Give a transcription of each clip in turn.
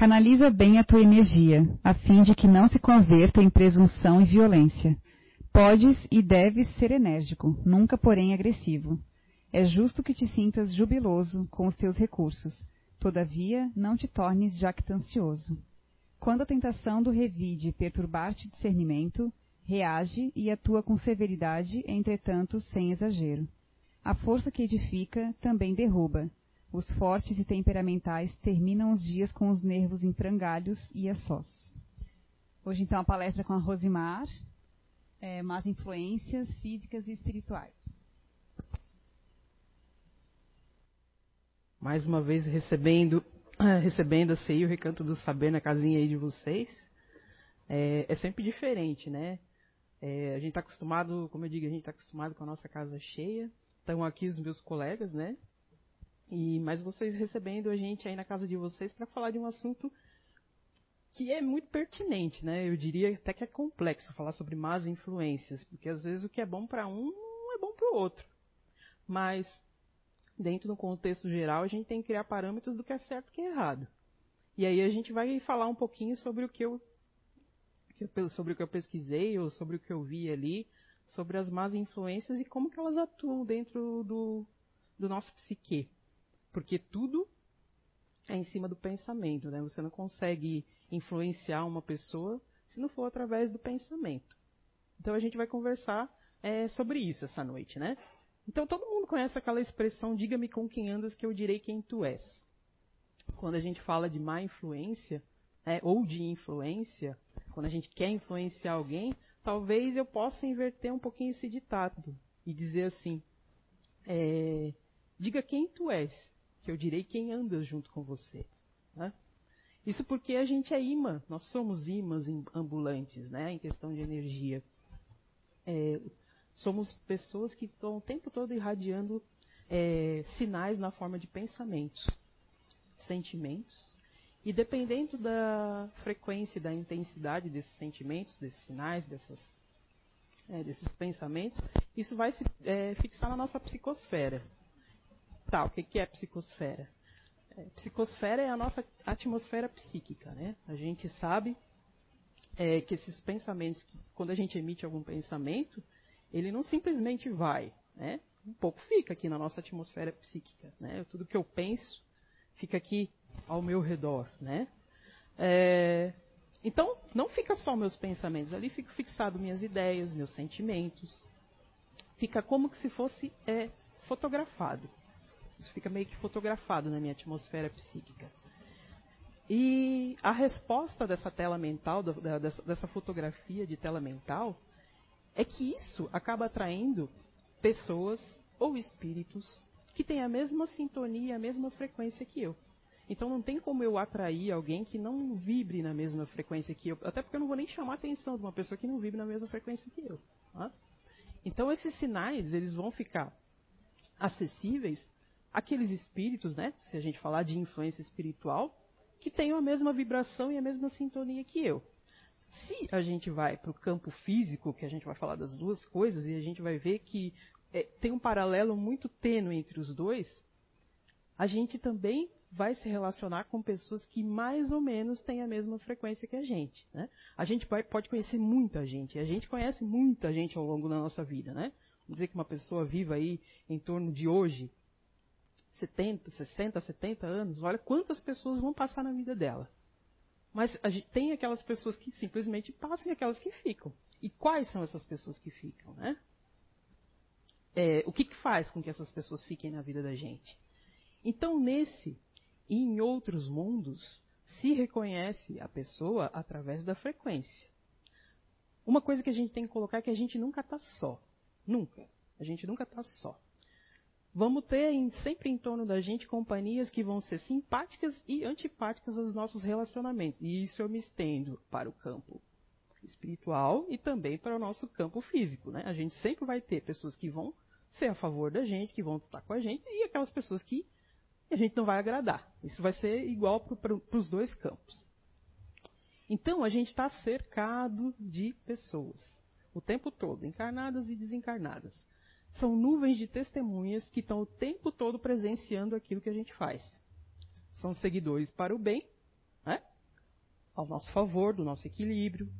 Canaliza bem a tua energia, a fim de que não se converta em presunção e violência. Podes e deves ser enérgico, nunca porém agressivo. É justo que te sintas jubiloso com os teus recursos. Todavia, não te tornes jactancioso. Quando a tentação do revide perturbar-te discernimento, reage e atua com severidade, entretanto sem exagero. A força que edifica também derruba. Os fortes e temperamentais terminam os dias com os nervos em frangalhos e a sós. Hoje, então, a palestra com a Rosimar, é, Influências Físicas e Espirituais. Mais uma vez recebendo, recebendo assim, o recanto do saber na casinha aí de vocês. É, é sempre diferente, né? É, a gente está acostumado, como eu digo, a gente está acostumado com a nossa casa cheia. Estão aqui os meus colegas, né? E mas vocês recebendo a gente aí na casa de vocês para falar de um assunto que é muito pertinente, né? Eu diria até que é complexo falar sobre más influências, porque às vezes o que é bom para um não é bom para o outro. Mas dentro do contexto geral, a gente tem que criar parâmetros do que é certo e que é errado. E aí a gente vai falar um pouquinho sobre o que eu sobre o que eu pesquisei ou sobre o que eu vi ali, sobre as más influências e como que elas atuam dentro do, do nosso psique. Porque tudo é em cima do pensamento, né? Você não consegue influenciar uma pessoa se não for através do pensamento. Então a gente vai conversar é, sobre isso essa noite, né? Então todo mundo conhece aquela expressão diga-me com quem andas que eu direi quem tu és. Quando a gente fala de má influência, é, ou de influência, quando a gente quer influenciar alguém, talvez eu possa inverter um pouquinho esse ditado e dizer assim: é, diga quem tu és, que eu direi quem anda junto com você. Né? Isso porque a gente é imã, nós somos imãs ambulantes, né, em questão de energia. É, somos pessoas que estão o tempo todo irradiando é, sinais na forma de pensamentos, sentimentos e dependendo da frequência e da intensidade desses sentimentos, desses sinais, dessas, é, desses pensamentos, isso vai se é, fixar na nossa psicosfera. Tá, o que, é psicosfera? É, psicosfera é a nossa atmosfera psíquica, né? A gente sabe é, que esses pensamentos, que, quando a gente emite algum pensamento, ele não simplesmente vai, né? Um pouco fica aqui na nossa atmosfera psíquica, né? Tudo que eu penso fica aqui ao meu redor, né? É, então, não fica só meus pensamentos, ali fica fixado minhas ideias, meus sentimentos. Fica como que se fosse é, fotografado. Isso fica meio que fotografado na minha atmosfera psíquica. E a resposta dessa tela mental, dessa fotografia de tela mental, é que isso acaba atraindo pessoas ou espíritos que têm a mesma sintonia, a mesma frequência que eu. Então não tem como eu atrair alguém que não vibre na mesma frequência que eu. Até porque eu não vou nem chamar a atenção de uma pessoa que não vibre na mesma frequência que eu. Tá? Então esses sinais, eles vão ficar acessíveis àqueles espíritos, né? Se a gente falar de influência espiritual, que tenham a mesma vibração e a mesma sintonia que eu. Se a gente vai para o campo físico, que a gente vai falar das duas coisas, e a gente vai ver que é, tem um paralelo muito tênue entre os dois, a gente também vai se relacionar com pessoas que mais ou menos têm a mesma frequência que a gente. Né? A gente pode conhecer muita gente, a gente conhece muita gente ao longo da nossa vida. Né? Vamos dizer que uma pessoa viva aí em torno de hoje, 70, 60, 70 anos, olha quantas pessoas vão passar na vida dela. Mas tem aquelas pessoas que simplesmente passam e aquelas que ficam. E quais são essas pessoas que ficam? Né? É, o que, que faz com que essas pessoas fiquem na vida da gente? Então, nesse e em outros mundos, se reconhece a pessoa através da frequência. Uma coisa que a gente tem que colocar é que a gente nunca está só. Nunca. A gente nunca está só. Vamos ter em, sempre em torno da gente companhias que vão ser simpáticas e antipáticas aos nossos relacionamentos. E isso eu me estendo para o campo espiritual e também para o nosso campo físico. Né? A gente sempre vai ter pessoas que vão ser a favor da gente, que vão estar com a gente, e aquelas pessoas que a gente não vai agradar. Isso vai ser igual para os dois campos. Então, a gente está cercado de pessoas, o tempo todo, encarnadas e desencarnadas. São nuvens de testemunhas que estão o tempo todo presenciando aquilo que a gente faz. São seguidores para o bem, né? ao nosso favor, do nosso equilíbrio,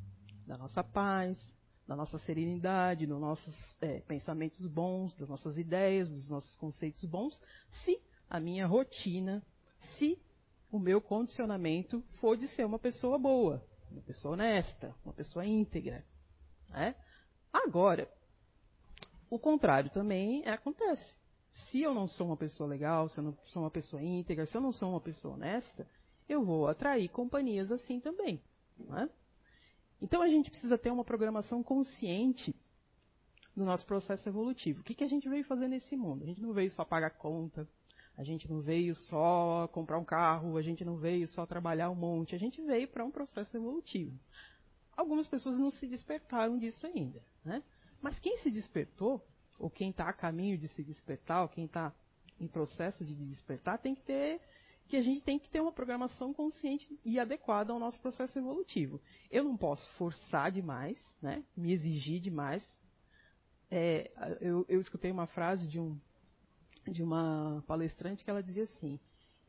da nossa paz, da nossa serenidade, dos nossos é, pensamentos bons, das nossas ideias, dos nossos conceitos bons, se a minha rotina, se o meu condicionamento for de ser uma pessoa boa, uma pessoa honesta, uma pessoa íntegra. Né? Agora, o contrário também acontece. Se eu não sou uma pessoa legal, se eu não sou uma pessoa íntegra, se eu não sou uma pessoa honesta, eu vou atrair companhias assim também. Né? Então a gente precisa ter uma programação consciente do nosso processo evolutivo. O que, que a gente veio fazer nesse mundo? A gente não veio só pagar conta, a gente não veio só comprar um carro, a gente não veio só trabalhar um monte, a gente veio para um processo evolutivo. Algumas pessoas não se despertaram disso ainda, né? Mas quem se despertou, ou quem está a caminho de se despertar, ou quem está em processo de despertar, tem que ter que a gente tem que ter uma programação consciente e adequada ao nosso processo evolutivo. Eu não posso forçar demais, né, me exigir demais. É, eu, eu, escutei uma frase de, um, de uma palestrante que ela dizia assim: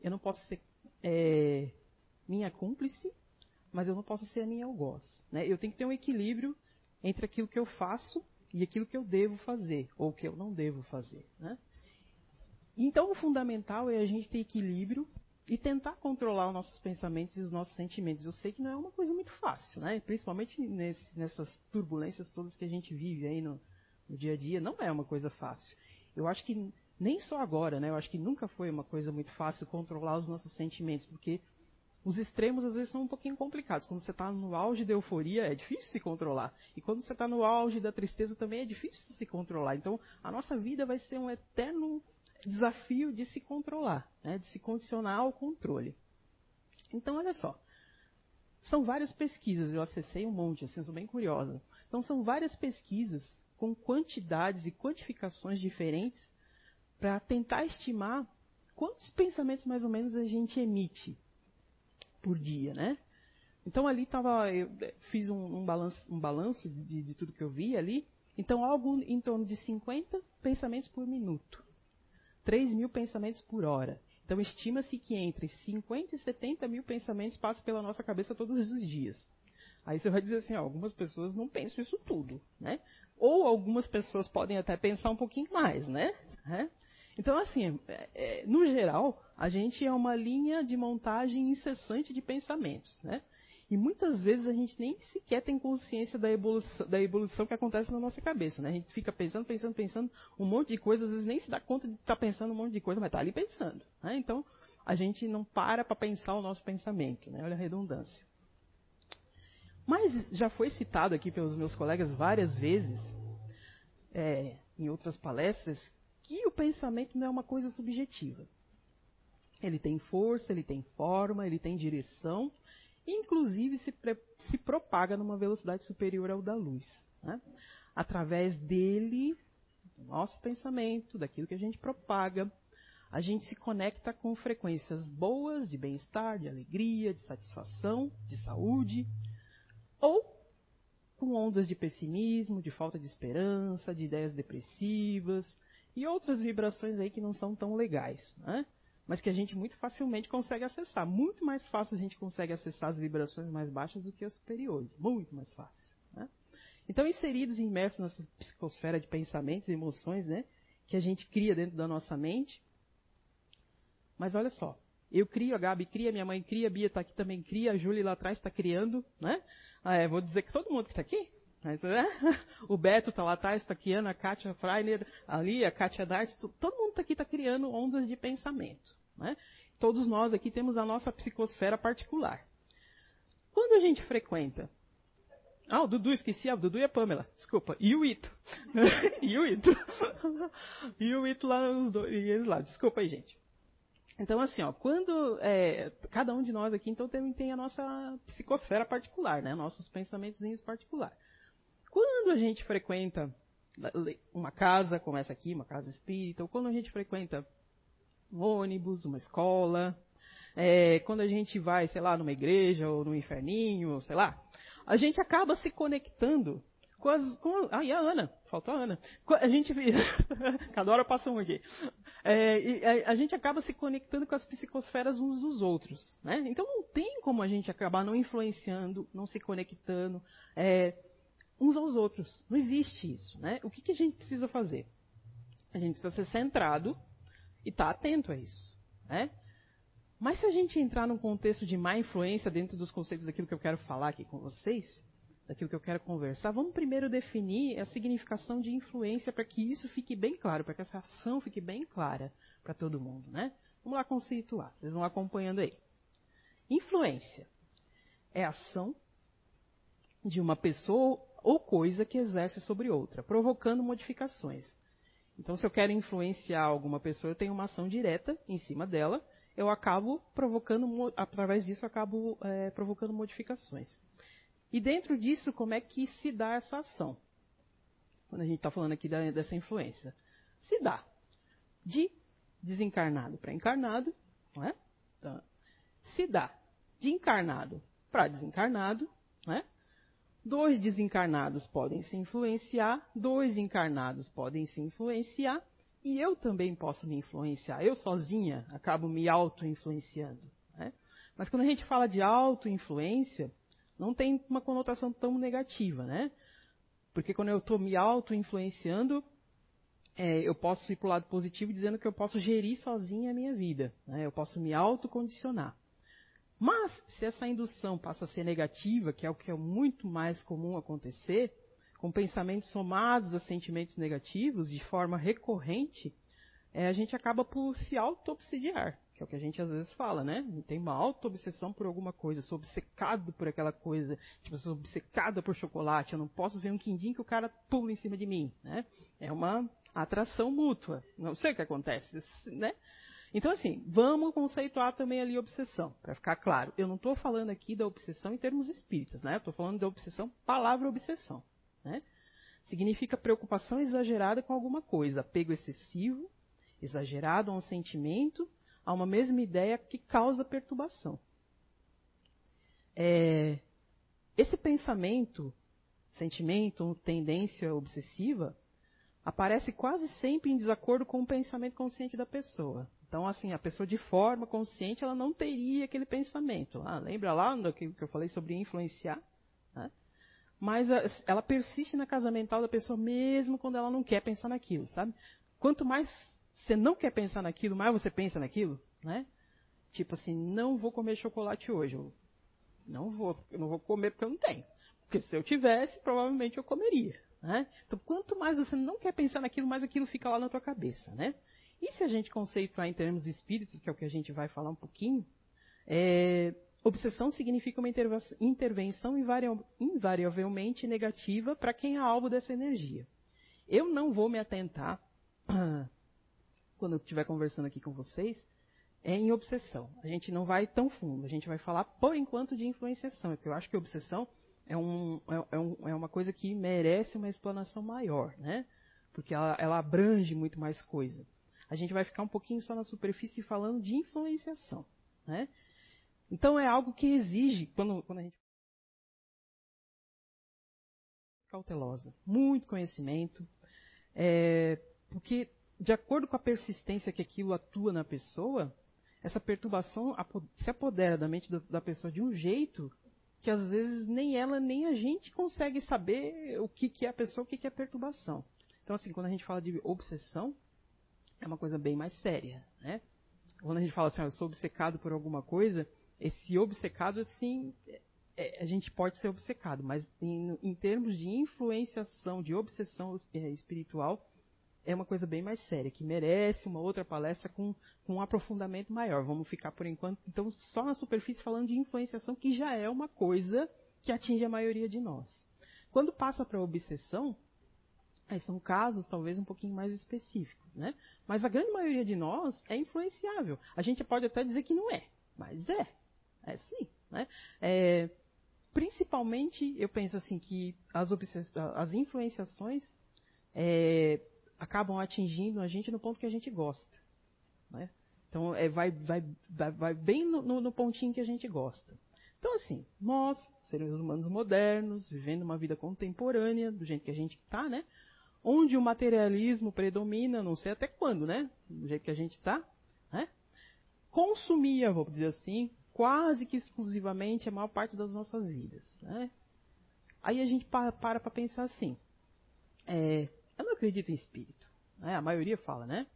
Eu não posso ser é, minha cúmplice, mas eu não posso ser a minha algoz. Né? Eu tenho que ter um equilíbrio entre aquilo que eu faço e aquilo que eu devo fazer, ou que eu não devo fazer. Né? Então, o fundamental é a gente ter equilíbrio e tentar controlar os nossos pensamentos e os nossos sentimentos. Eu sei que não é uma coisa muito fácil, né? Principalmente nesse, nessas turbulências todas que a gente vive aí no, no, dia a dia, não é uma coisa fácil. Eu acho que nem só agora, né? Eu acho que nunca foi uma coisa muito fácil controlar os nossos sentimentos, porque os extremos às vezes são um pouquinho complicados. Quando você está no auge da euforia, é difícil se controlar. E quando você está no auge da tristeza, também é difícil se controlar. Então, a nossa vida vai ser um eterno desafio de se controlar, né, de se condicionar ao controle. Então, olha só. São várias pesquisas, eu acessei um monte, assim, sou bem curiosa. Então, são várias pesquisas com quantidades e quantificações diferentes para tentar estimar quantos pensamentos mais ou menos a gente emite por dia, né? Então ali estava, eu fiz um, um, balanço, um balanço de, de, tudo que eu vi ali. Então algo em torno de 50 pensamentos por minuto. 3 mil pensamentos por hora. Então, estima-se que entre 50 e 70 mil pensamentos passam pela nossa cabeça todos os dias. Aí você vai dizer assim, ó, algumas pessoas não pensam isso tudo, né? Ou algumas pessoas podem até pensar um pouquinho mais, né? É? Então, assim, é, é, no geral, a gente é uma linha de montagem incessante de pensamentos, né? E muitas vezes a gente nem sequer tem consciência da evolução, da evolução que acontece na nossa cabeça. Né? A gente fica pensando, pensando, pensando um monte de coisa, às vezes nem se dá conta de estar tá pensando um monte de coisa, mas está ali pensando. Né? Então, a gente não para para pensar o nosso pensamento. Né? Olha a redundância. Mas já foi citado aqui pelos meus colegas várias vezes, é, em outras palestras, que o pensamento não é uma coisa subjetiva. Ele tem força, ele tem forma, ele tem direção inclusive se, se propaga numa velocidade superior ao da luz. Né? Através dele, do nosso pensamento, daquilo que a gente propaga, a gente se conecta com frequências boas de bem-estar, de alegria, de satisfação, de saúde, ou com ondas de pessimismo, de falta de esperança, de ideias depressivas e outras vibrações aí que não são tão legais. Né? mas que a gente muito facilmente consegue acessar. Muito mais fácil a gente consegue acessar as vibrações mais baixas do que as superiores. Muito mais fácil. Né? Então, inseridos e imersos nessa psicosfera de pensamentos e emoções né, que a gente cria dentro da nossa mente. Mas olha só, eu crio, a Gabi cria, minha mãe cria, a Bia está aqui também cria, a Júlia lá atrás está criando, né? Ah, é, vou dizer que todo mundo que está aqui, mas, é, o Beto está lá atrás, está criando, a Kátia Freiner ali, a Kátia Darts, todo mundo tá aqui está criando ondas de pensamento. Né? Todos nós aqui temos a nossa psicosfera particular. Quando a gente frequenta. Ah, o Dudu, esqueci, ah, o Dudu e a Pamela, desculpa. E o Ito. e o Ito. e o Ito lá, os dois, e eles lá, desculpa aí, gente. Então, assim, ó, quando é, cada um de nós aqui, então, tem, tem a nossa psicosfera particular, né? Nossos pensamentos particulares. Quando a gente frequenta uma casa, como essa aqui, uma casa espírita, ou quando a gente frequenta um ônibus, uma escola, é, quando a gente vai, sei lá, numa igreja ou no inferninho, sei lá, a gente acaba se conectando Com as, com, ah, e a Ana, faltou a Ana. A gente, cada hora passa um aqui. É, a, a, gente acaba se conectando com as psicosferas uns dos outros. Né? Então não tem como a gente acabar não influenciando, não se conectando é, uns aos outros. Não existe isso. Né? O que, que a gente precisa fazer? A gente precisa ser centrado e estar tá atento a isso. Né? Mas se a gente entrar num contexto de má influência dentro dos conceitos daquilo que eu quero falar aqui com vocês, daquilo que eu quero conversar, vamos primeiro definir a significação de influência para que isso fique bem claro, para que essa ação fique bem clara para todo mundo, né? Vamos lá conceituar, vocês vão acompanhando aí. Influência é a ação de uma pessoa ou coisa que exerce sobre outra, provocando modificações. Então, se eu quero influenciar alguma pessoa, eu tenho uma ação direta em cima dela, eu acabo provocando, através disso, acabo é, provocando modificações. E dentro disso, como é que se dá essa ação? Quando a gente está falando aqui da, dessa influência. Se dá de desencarnado para encarnado, não é? Então, se dá de encarnado para desencarnado, né? Dois desencarnados podem se influenciar, dois encarnados podem se influenciar, e eu também posso me influenciar. Eu sozinha acabo me auto-influenciando. Né? Mas quando a gente fala de auto-influência, não tem uma conotação tão negativa, né? Porque quando eu estou me auto-influenciando, é, eu posso ir para o lado positivo dizendo que eu posso gerir sozinha a minha vida. Né? Eu posso me autocondicionar. Mas, se essa indução passa a ser negativa, que é o que é muito mais comum acontecer, com pensamentos somados a sentimentos negativos de forma recorrente, é, a gente acaba por se auto-obsidiar que é o que a gente às vezes fala, né? Tem uma auto-obsessão por alguma coisa, sou obcecado por aquela coisa, tipo, sou obcecada por chocolate, eu não posso ver um quindim que o cara pula em cima de mim, né? É uma atração mútua, não sei o que acontece, né? Então, assim, vamos conceituar também ali obsessão, para ficar claro. Eu não estou falando aqui da obsessão em termos espíritas, né? Estou falando da obsessão, palavra obsessão, né? Significa preocupação exagerada com alguma coisa, apego excessivo, exagerado a um sentimento a uma mesma ideia que causa perturbação. É, esse pensamento, sentimento, tendência obsessiva, aparece quase sempre em desacordo com o pensamento consciente da pessoa. Então, assim, a pessoa de forma consciente, ela não teria aquele pensamento. Ah, lembra lá que eu falei sobre influenciar? Né? Mas ela persiste na casa mental da pessoa mesmo quando ela não quer pensar naquilo, sabe? Quanto mais você não quer pensar naquilo, mais você pensa naquilo, né? Tipo assim, não vou comer chocolate hoje. Eu não vou, eu não vou comer porque eu não tenho. Porque se eu tivesse, provavelmente eu comeria. Né? Então, quanto mais você não quer pensar naquilo, mais aquilo fica lá na tua cabeça, né? E se a gente conceituar em termos espíritos, que é o que a gente vai falar um pouquinho, é, obsessão significa uma intervenção invariavelmente negativa para quem é alvo dessa energia. Eu não vou me atentar quando eu estiver conversando aqui com vocês, é em obsessão. A gente não vai tão fundo, a gente vai falar por enquanto de influenciação, porque eu acho que obsessão é, um, é, é, um, é uma coisa que merece uma explanação maior, né? Porque ela, ela, abrange muito mais coisa. A gente vai ficar um pouquinho só na superfície falando de influenciação, né? Então é algo que exige, quando, quando a gente cautelosa, muito conhecimento, é, porque de acordo com a persistência que aquilo atua na pessoa, essa perturbação se apodera da mente da pessoa de um jeito que às vezes nem ela nem a gente consegue saber o que, que é a pessoa, o que, que é perturbação. Então, assim, quando a gente fala de obsessão, é uma coisa bem mais séria, né? Quando a gente fala assim, ah, eu sou obcecado por alguma coisa, esse obcecado, assim, é, a gente pode ser obcecado, mas em, em termos de influenciação, de obsessão é, espiritual, é uma coisa bem mais séria, que merece uma outra palestra com, com um aprofundamento maior. Vamos ficar por enquanto, então, só na superfície falando de influenciação, que já é uma coisa que atinge a maioria de nós. Quando passa para a obsessão, aí são casos talvez um pouquinho mais específicos, né? Mas a grande maioria de nós é influenciável. A gente pode até dizer que não é, mas é. É sim. Né? É, principalmente, eu penso assim que as, as influenciações é, acabam atingindo a gente no ponto que a gente gosta. Né? Então, é, vai, vai, vai, bem no, no, pontinho que a gente gosta. Então, assim, nós, seres humanos modernos, vivendo uma vida contemporânea, do jeito que a gente está, né? Onde o materialismo predomina, não sei até quando, né? Do jeito que a gente está, né? Consumia, vou dizer assim, quase que exclusivamente a maior parte das nossas vidas, né? Aí a gente para para pensar assim, é, eu não acredito em espírito, né? A maioria fala, né?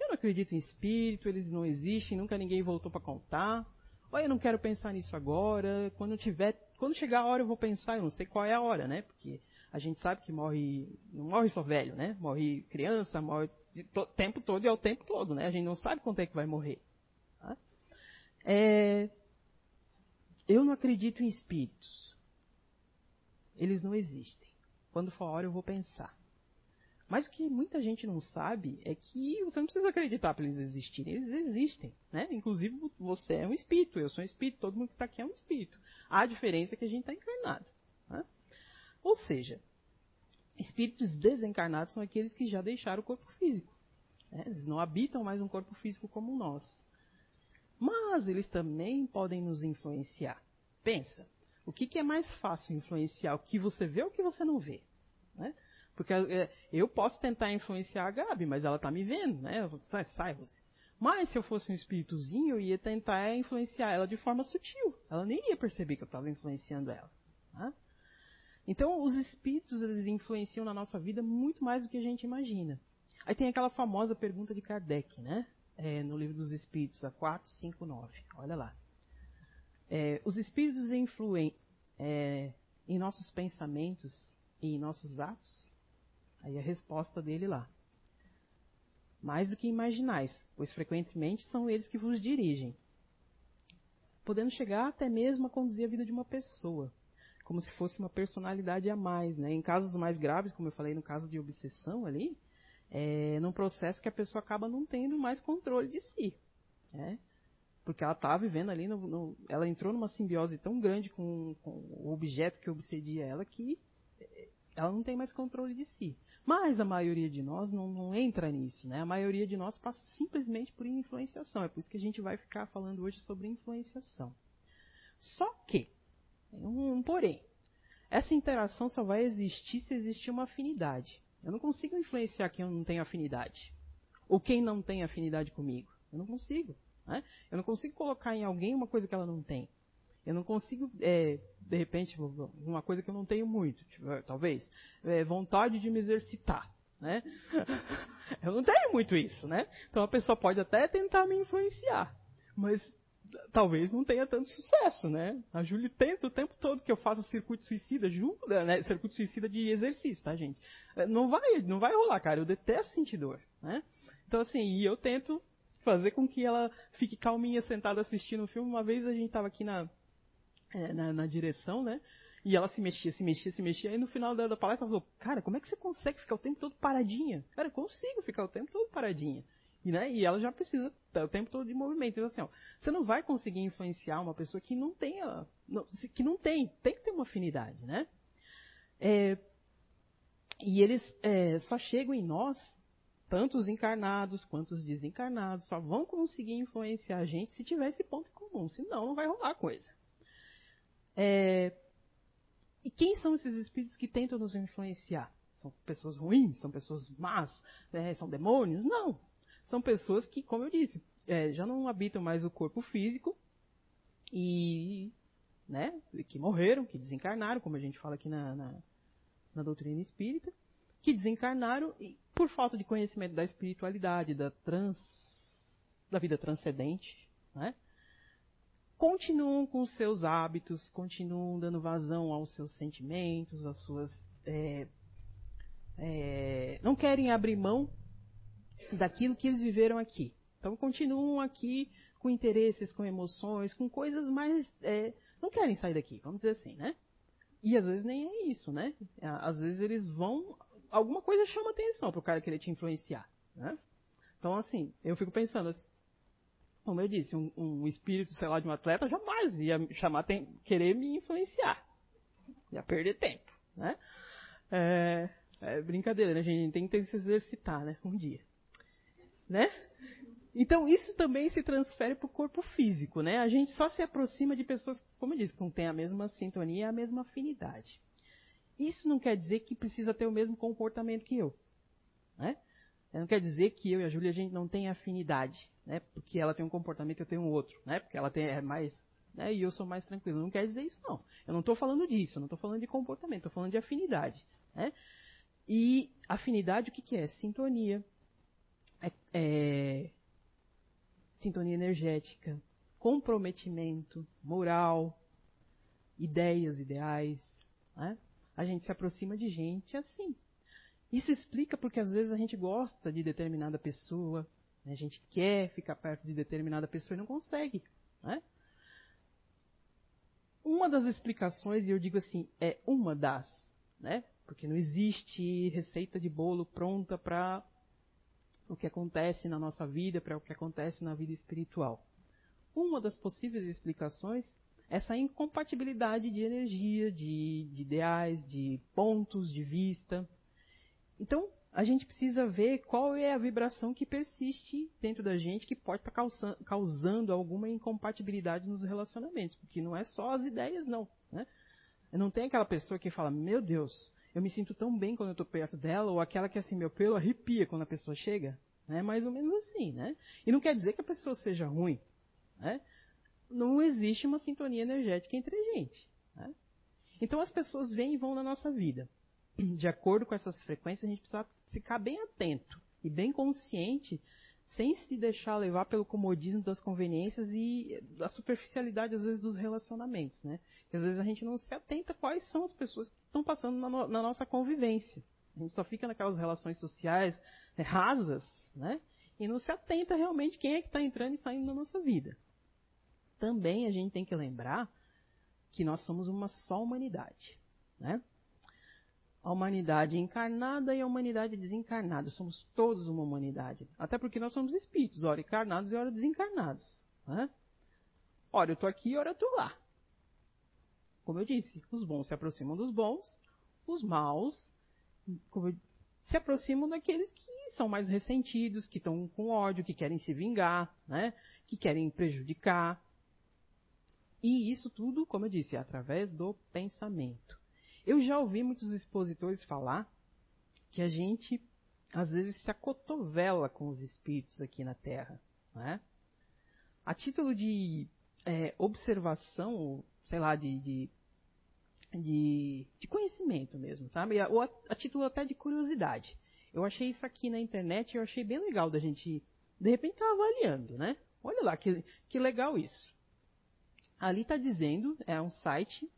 Eu não acredito em espírito, eles não existem, nunca ninguém voltou para contar. Ou eu não quero pensar nisso agora, quando tiver, quando chegar a hora eu vou pensar, eu não sei qual é a hora, né? Porque a gente sabe que morre, não morre só velho, né? Morre criança, morre o tempo todo e é o tempo todo, né? A gente não sabe quanto é que vai morrer. Tá? É, eu não acredito em espíritos. Eles não existem. Quando for a hora eu vou pensar. Mas o que muita gente não sabe é que você não precisa acreditar para eles existirem. Eles existem, né? Inclusive você é um espírito, eu sou um espírito, todo mundo que está aqui é um espírito. A diferença é que a gente está encarnado. Né? Ou seja, espíritos desencarnados são aqueles que já deixaram o corpo físico. Né? Eles não habitam mais um corpo físico como nós. Mas eles também podem nos influenciar. Pensa, o que, que é mais fácil influenciar? O que você vê ou o que você não vê? Né? Porque é, eu posso tentar influenciar a Gabi, mas ela está me vendo, né? Sai, sai você. Mas se eu fosse um espíritozinho, eu ia tentar influenciar ela de forma sutil. Ela nem ia perceber que eu estava influenciando ela. Tá? Então, os espíritos eles influenciam na nossa vida muito mais do que a gente imagina. Aí tem aquela famosa pergunta de Kardec, né? É, no livro dos Espíritos, a 459. Olha lá. É, os espíritos influem é, em nossos pensamentos e em nossos atos? Aí a resposta dele lá. Mais do que imaginais, pois frequentemente são eles que vos dirigem. Podendo chegar até mesmo a conduzir a vida de uma pessoa, como se fosse uma personalidade a mais. Né? Em casos mais graves, como eu falei no caso de obsessão ali, é num processo que a pessoa acaba não tendo mais controle de si. Né? Porque ela está vivendo ali, no, no, ela entrou numa simbiose tão grande com, com o objeto que obsedia ela que é, ela não tem mais controle de si. Mas a maioria de nós não, não, entra nisso, né? A maioria de nós passa simplesmente por influenciação. É por isso que a gente vai ficar falando hoje sobre influenciação. Só que, um, porém, essa interação só vai existir se existir uma afinidade. Eu não consigo influenciar quem não tem afinidade. Ou quem não tem afinidade comigo. Eu não consigo. Né? Eu não consigo colocar em alguém uma coisa que ela não tem. Eu não consigo, é, de repente, uma coisa que eu não tenho muito, tipo, é, talvez, é, vontade de me exercitar. Né? eu não tenho muito isso, né? Então a pessoa pode até tentar me influenciar, mas talvez não tenha tanto sucesso, né? A Júlia tenta o tempo todo que eu faça circuito suicida, jura, né? Circuito suicida de exercício, tá, gente? É, não vai, não vai rolar, cara. Eu detesto sentir dor, né? Então assim, e eu tento fazer com que ela fique calminha sentada assistindo o filme. Uma vez a gente estava aqui na é, na, na, direção, né? E ela se mexia, se mexia, se mexia. E no final da, da palestra ela falou, cara, como é que você consegue ficar o tempo todo paradinha? Cara, eu consigo ficar o tempo todo paradinha. E, né, e ela já precisa o tempo todo de movimento. Então, assim, ó, você não vai conseguir influenciar uma pessoa que não tenha. Que não tem. Tem que ter uma afinidade, né? É, e eles é, só chegam em nós, tanto os encarnados quanto os desencarnados, só vão conseguir influenciar a gente se tiver esse ponto em comum. Senão, não vai rolar coisa. É, e quem são esses espíritos que tentam nos influenciar? São pessoas ruins? São pessoas más? É, são demônios? Não. São pessoas que, como eu disse, é, já não habitam mais o corpo físico e né, que morreram, que desencarnaram, como a gente fala aqui na, na, na doutrina espírita, que desencarnaram e, por falta de conhecimento da espiritualidade, da, trans, da vida transcendente, né, continuam com os seus hábitos, continuam dando vazão aos seus sentimentos, às suas. É, é, não querem abrir mão daquilo que eles viveram aqui. Então continuam aqui com interesses, com emoções, com coisas mais. É, não querem sair daqui, vamos dizer assim, né? E às vezes nem é isso, né? Às vezes eles vão. Alguma coisa chama atenção para o cara querer te influenciar, né? Então, assim, eu fico pensando, como eu disse, um, um, espírito, sei lá, de um atleta jamais ia chamar, tem, querer me influenciar. Ia perder tempo, né? É, é brincadeira, né, gente tem que se exercitar, né? Um dia. Né? Então, isso também se transfere para o corpo físico, né? A gente só se aproxima de pessoas, como eu disse, que não tem a mesma sintonia e a mesma afinidade. Isso não quer dizer que precisa ter o mesmo comportamento que eu, né? Não quer dizer que eu e a Júlia a gente não tem afinidade, né? Porque ela tem um comportamento e eu tenho outro, né? Porque ela tem é mais, né? E eu sou mais tranquilo. Não quer dizer isso não. Eu não estou falando disso. Eu não estou falando de comportamento. Estou falando de afinidade, né? E afinidade o que, que é? Sintonia, é, é, sintonia energética, comprometimento, moral, ideias, ideais. Né? A gente se aproxima de gente assim. Isso explica porque às vezes a gente gosta de determinada pessoa, né? a gente quer ficar perto de determinada pessoa e não consegue. Né? Uma das explicações, e eu digo assim, é uma das, né? porque não existe receita de bolo pronta para o que acontece na nossa vida, para o que acontece na vida espiritual. Uma das possíveis explicações é essa incompatibilidade de energia, de, de ideais, de pontos de vista. Então, a gente precisa ver qual é a vibração que persiste dentro da gente que pode estar tá causando alguma incompatibilidade nos relacionamentos, porque não é só as ideias, não. Né? Não tem aquela pessoa que fala, meu Deus, eu me sinto tão bem quando eu estou perto dela, ou aquela que assim, meu pelo arrepia quando a pessoa chega. Né? Mais ou menos assim, né? E não quer dizer que a pessoa seja ruim. Né? Não existe uma sintonia energética entre a gente. Né? Então as pessoas vêm e vão na nossa vida. De acordo com essas frequências, a gente precisa ficar bem atento e bem consciente, sem se deixar levar pelo comodismo das conveniências e da superficialidade, às vezes, dos relacionamentos. Né? às vezes a gente não se atenta quais são as pessoas que estão passando na, no, na nossa convivência. A gente só fica naquelas relações sociais né, rasas, né? E não se atenta realmente quem é que está entrando e saindo na nossa vida. Também a gente tem que lembrar que nós somos uma só humanidade, né? A humanidade encarnada e a humanidade desencarnada. Somos todos uma humanidade. Até porque nós somos espíritos, ora encarnados e ora desencarnados. Né? Ora eu estou aqui, ora eu estou lá. Como eu disse, os bons se aproximam dos bons, os maus se aproximam daqueles que são mais ressentidos, que estão com ódio, que querem se vingar, né? que querem prejudicar. E isso tudo, como eu disse, é através do pensamento. Eu já ouvi muitos expositores falar que a gente às vezes se acotovela com os espíritos aqui na Terra. Né? A título de é, observação, sei lá, de, de de, de conhecimento mesmo, sabe? Ou a, a, título até de curiosidade. Eu achei isso aqui na internet e eu achei bem legal da gente, de repente, estar tá avaliando, né? Olha lá, que, que legal isso. Ali está dizendo, é um site,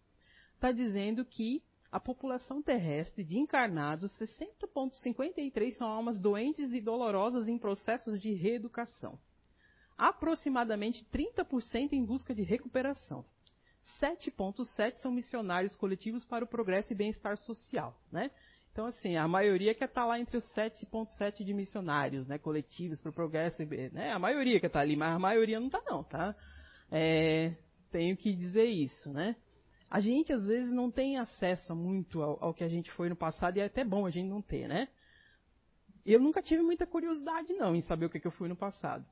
está dizendo que a população terrestre de encarnados, 60,53 são almas doentes e dolorosas em processos de reeducação. Aproximadamente 30% em busca de recuperação. 7,7 são missionários coletivos para o progresso e bem-estar social, né? Então, assim, a maioria quer estar tá lá entre os 7,7 de missionários, né, coletivos para o progresso, né? A maioria quer estar tá ali, mas a maioria não está não, tá? É, tenho que dizer isso, né? A gente, às vezes, não tem acesso muito ao, ao que a gente foi no passado e é até bom a gente não ter, né? Eu nunca tive muita curiosidade, não, em saber o que, que eu fui no passado.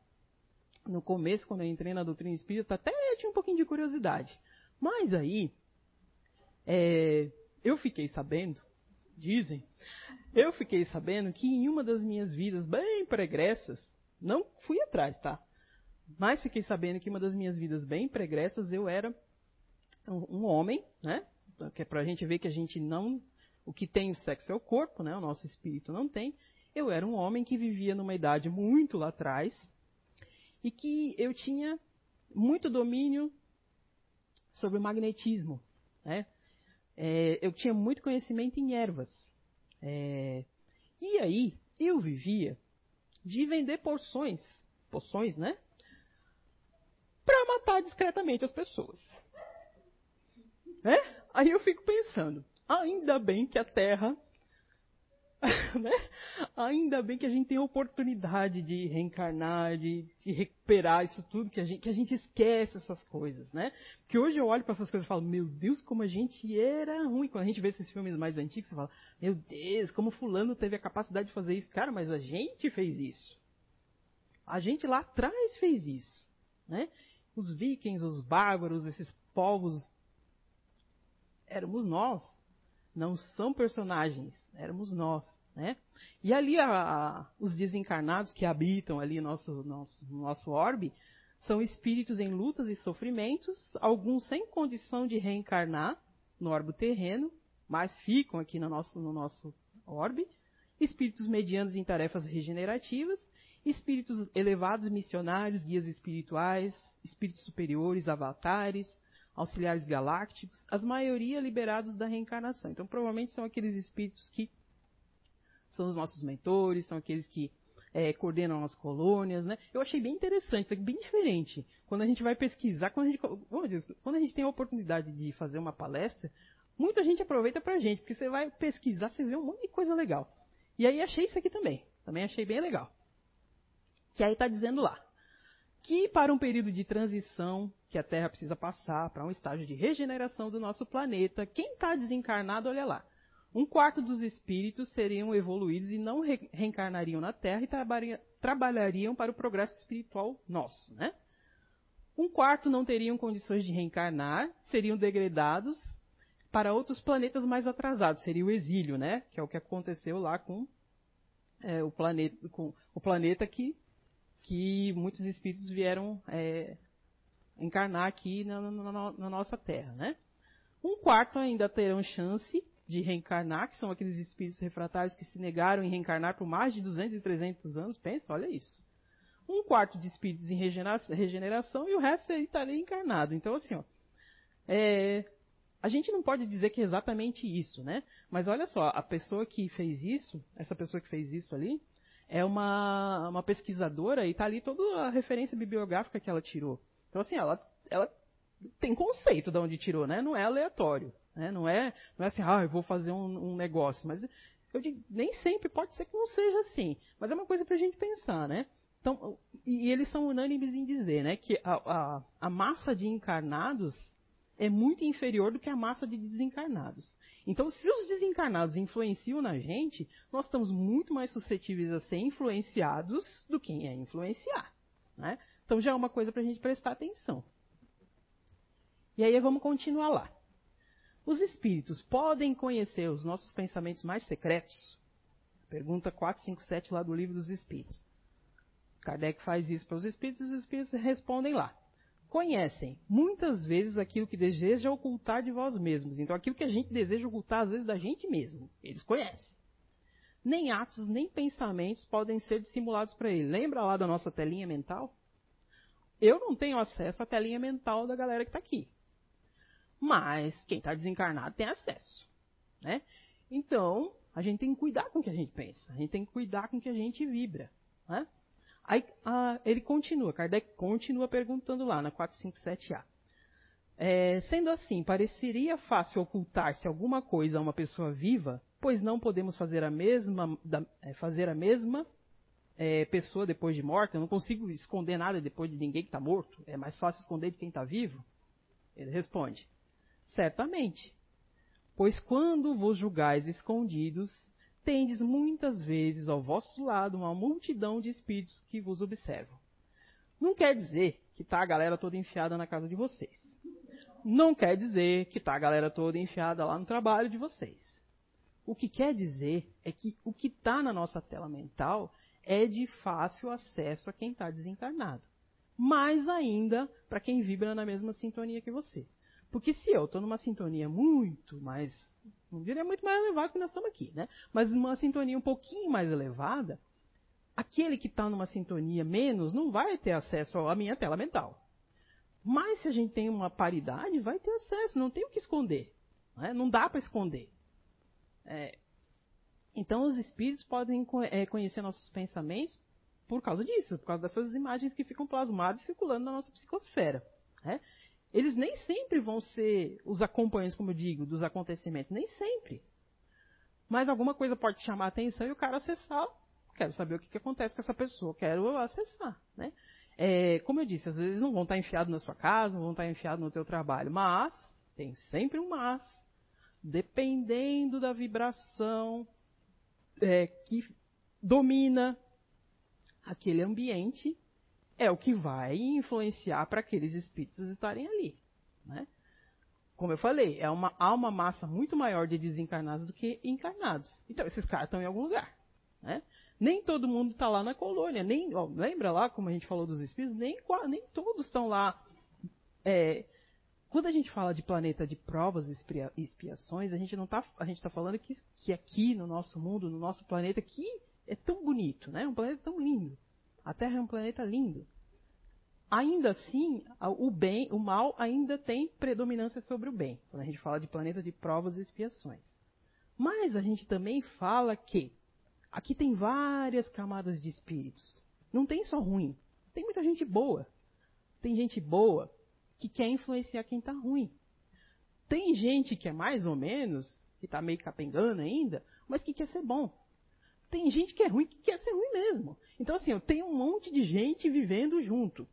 No começo, quando eu entrei na doutrina espírita, até tinha um pouquinho de curiosidade. Mas aí, é, eu fiquei sabendo, dizem, eu fiquei sabendo que em uma das minhas vidas bem pregressas, não fui atrás, tá? Mas fiquei sabendo que em uma das minhas vidas bem pregressas eu era um, homem, né? Que é pra gente ver que a gente não. O que tem o sexo é o corpo, né? O nosso espírito não tem. Eu era um homem que vivia numa idade muito lá atrás e que eu tinha muito domínio sobre o magnetismo. Né? É, eu tinha muito conhecimento em ervas. É, e aí, eu vivia de vender porções, poções, né? Para matar discretamente as pessoas. Né? Aí eu fico pensando, ainda bem que a Terra né? Ainda bem que a gente tem a oportunidade de reencarnar, de, de, recuperar isso tudo, que a, gente, que a gente esquece essas coisas, né? Que hoje eu olho para essas coisas e falo, meu Deus, como a gente era ruim. Quando a gente vê esses filmes mais antigos, você fala, meu Deus, como fulano teve a capacidade de fazer isso. Cara, mas a gente fez isso. A gente lá atrás fez isso. Né? Os vikings, os bárbaros, esses povos, éramos nós. Não são personagens, éramos nós. Né? E ali a, a, os desencarnados que habitam ali nosso, nosso, nosso orbe são espíritos em lutas e sofrimentos, alguns sem condição de reencarnar no orbe terreno, mas ficam aqui no nosso, no nosso orbe, espíritos medianos em tarefas regenerativas, espíritos elevados missionários, guias espirituais, espíritos superiores, avatares, auxiliares galácticos, as maioria liberados da reencarnação. Então, provavelmente são aqueles espíritos que são os nossos mentores, são aqueles que é, coordenam as colônias, né? Eu achei bem interessante, aqui bem diferente. Quando a gente vai pesquisar, quando a gente, dizer, quando a gente tem a oportunidade de fazer uma palestra, muita gente aproveita pra gente, porque você vai pesquisar, você vê um monte de coisa legal. E aí achei isso aqui também, também achei bem legal. Que aí está dizendo lá, que para um período de transição que a Terra precisa passar, para um estágio de regeneração do nosso planeta, quem está desencarnado, olha lá, um quarto dos espíritos seriam evoluídos e não re reencarnariam na Terra e trabalhariam para o progresso espiritual nosso, né? Um quarto não teriam condições de reencarnar, seriam degradados para outros planetas mais atrasados, seria o exílio, né? Que é o que aconteceu lá com, é, o, planeta, com o planeta que, que muitos espíritos vieram é, encarnar aqui na, na, na nossa Terra, né? Um quarto ainda terão chance de reencarnar, que são aqueles espíritos refratários que se negaram em reencarnar por mais de 200 e 300 anos. Pensa, olha isso. Um quarto de espíritos em regeneração e o resto estaria encarnado. Então, assim, ó, é, a gente não pode dizer que é exatamente isso, né? Mas olha só, a pessoa que fez isso, essa pessoa que fez isso ali, é uma, uma pesquisadora e está ali toda a referência bibliográfica que ela tirou. Então, assim, ela, ela tem conceito de onde tirou, né? Não é aleatório. Né? Não, é, não é assim, ah, eu vou fazer um, um negócio. Mas eu digo, nem sempre pode ser que não seja assim. Mas é uma coisa para a gente pensar, né? Então, e, e, eles são unânimes em dizer né, que a, a, a massa de encarnados é muito inferior do que a massa de desencarnados. Então, se os desencarnados influenciam na gente, nós estamos muito mais suscetíveis a ser influenciados do que a influenciar. Né? Então, já é uma coisa para a gente prestar atenção. E aí, vamos continuar lá. Os espíritos podem conhecer os nossos pensamentos mais secretos? Pergunta 457 lá do Livro dos Espíritos. Kardec faz isso para os espíritos e os espíritos respondem lá. Conhecem muitas vezes aquilo que deseja ocultar de vós mesmos. Então, aquilo que a gente deseja ocultar, às vezes, da gente mesmo. Eles conhecem. Nem atos, nem pensamentos podem ser dissimulados para ele. Lembra lá da nossa telinha mental? Eu não tenho acesso à telinha mental da galera que está aqui. Mas quem está desencarnado tem acesso. Né? Então, a gente tem que cuidar com o que a gente pensa. A gente tem que cuidar com o que a gente vibra. Né? Aí a, ele continua, Kardec continua perguntando lá na 457A. É, sendo assim, pareceria fácil ocultar-se alguma coisa a uma pessoa viva, pois não podemos fazer a mesma, da, é, fazer a mesma é, pessoa depois de morta. Eu não consigo esconder nada depois de ninguém que está morto. É mais fácil esconder de quem está vivo? Ele responde: Certamente. Pois quando vos julgais escondidos, tendes muitas vezes ao vosso lado uma multidão de espíritos que vos observam. Não quer dizer que está a galera toda enfiada na casa de vocês. Não quer dizer que está a galera toda enfiada lá no trabalho de vocês. O que quer dizer é que o que está na nossa tela mental é de fácil acesso a quem está desencarnado. Mais ainda para quem vibra na mesma sintonia que você. Porque se eu estou numa sintonia muito mais, não diria muito mais elevada que nós estamos aqui, né? Mas numa sintonia um pouquinho mais elevada, aquele que está numa sintonia menos não vai ter acesso à minha tela mental. Mas se a gente tem uma paridade, vai ter acesso, não tem o que esconder. Né? Não dá para esconder. É, então os espíritos podem é, conhecer nossos pensamentos por causa disso, por causa dessas imagens que ficam plasmadas circulando na nossa psicosfera. Né? Eles nem sempre vão ser os acompanhantes, como eu digo, dos acontecimentos. Nem sempre. Mas alguma coisa pode chamar a atenção e o cara acessar. Quero saber o que, que acontece com essa pessoa, quero acessar. Né? É, como eu disse, às vezes não vão estar enfiados na sua casa, não vão estar enfiados no teu trabalho, mas tem sempre um mas. Dependendo da vibração é, que domina aquele ambiente é o que vai influenciar para aqueles espíritos estarem ali. Né? Como eu falei, é uma, há uma massa muito maior de desencarnados do que encarnados. Então, esses caras estão em algum lugar. Né? Nem todo mundo está lá na colônia. Nem, ó, lembra lá, como a gente falou dos espíritos? Nem, nem todos estão lá. É, quando a gente fala de planeta de provas e expiações, a gente não está a gente está falando que, que aqui no nosso mundo, no nosso planeta, que é tão bonito, né? Um planeta tão lindo. A Terra é um planeta lindo. Ainda assim, o bem, o mal ainda tem predominância sobre o bem, quando a gente fala de planeta de provas e expiações. Mas a gente também fala que aqui tem várias camadas de espíritos. Não tem só ruim. Tem muita gente boa. Tem gente boa que quer influenciar quem está ruim. Tem gente que é mais ou menos, que está meio capengando ainda, mas que quer ser bom. Tem gente que é ruim que quer ser ruim mesmo. Então, assim, eu tenho um monte de gente vivendo junto.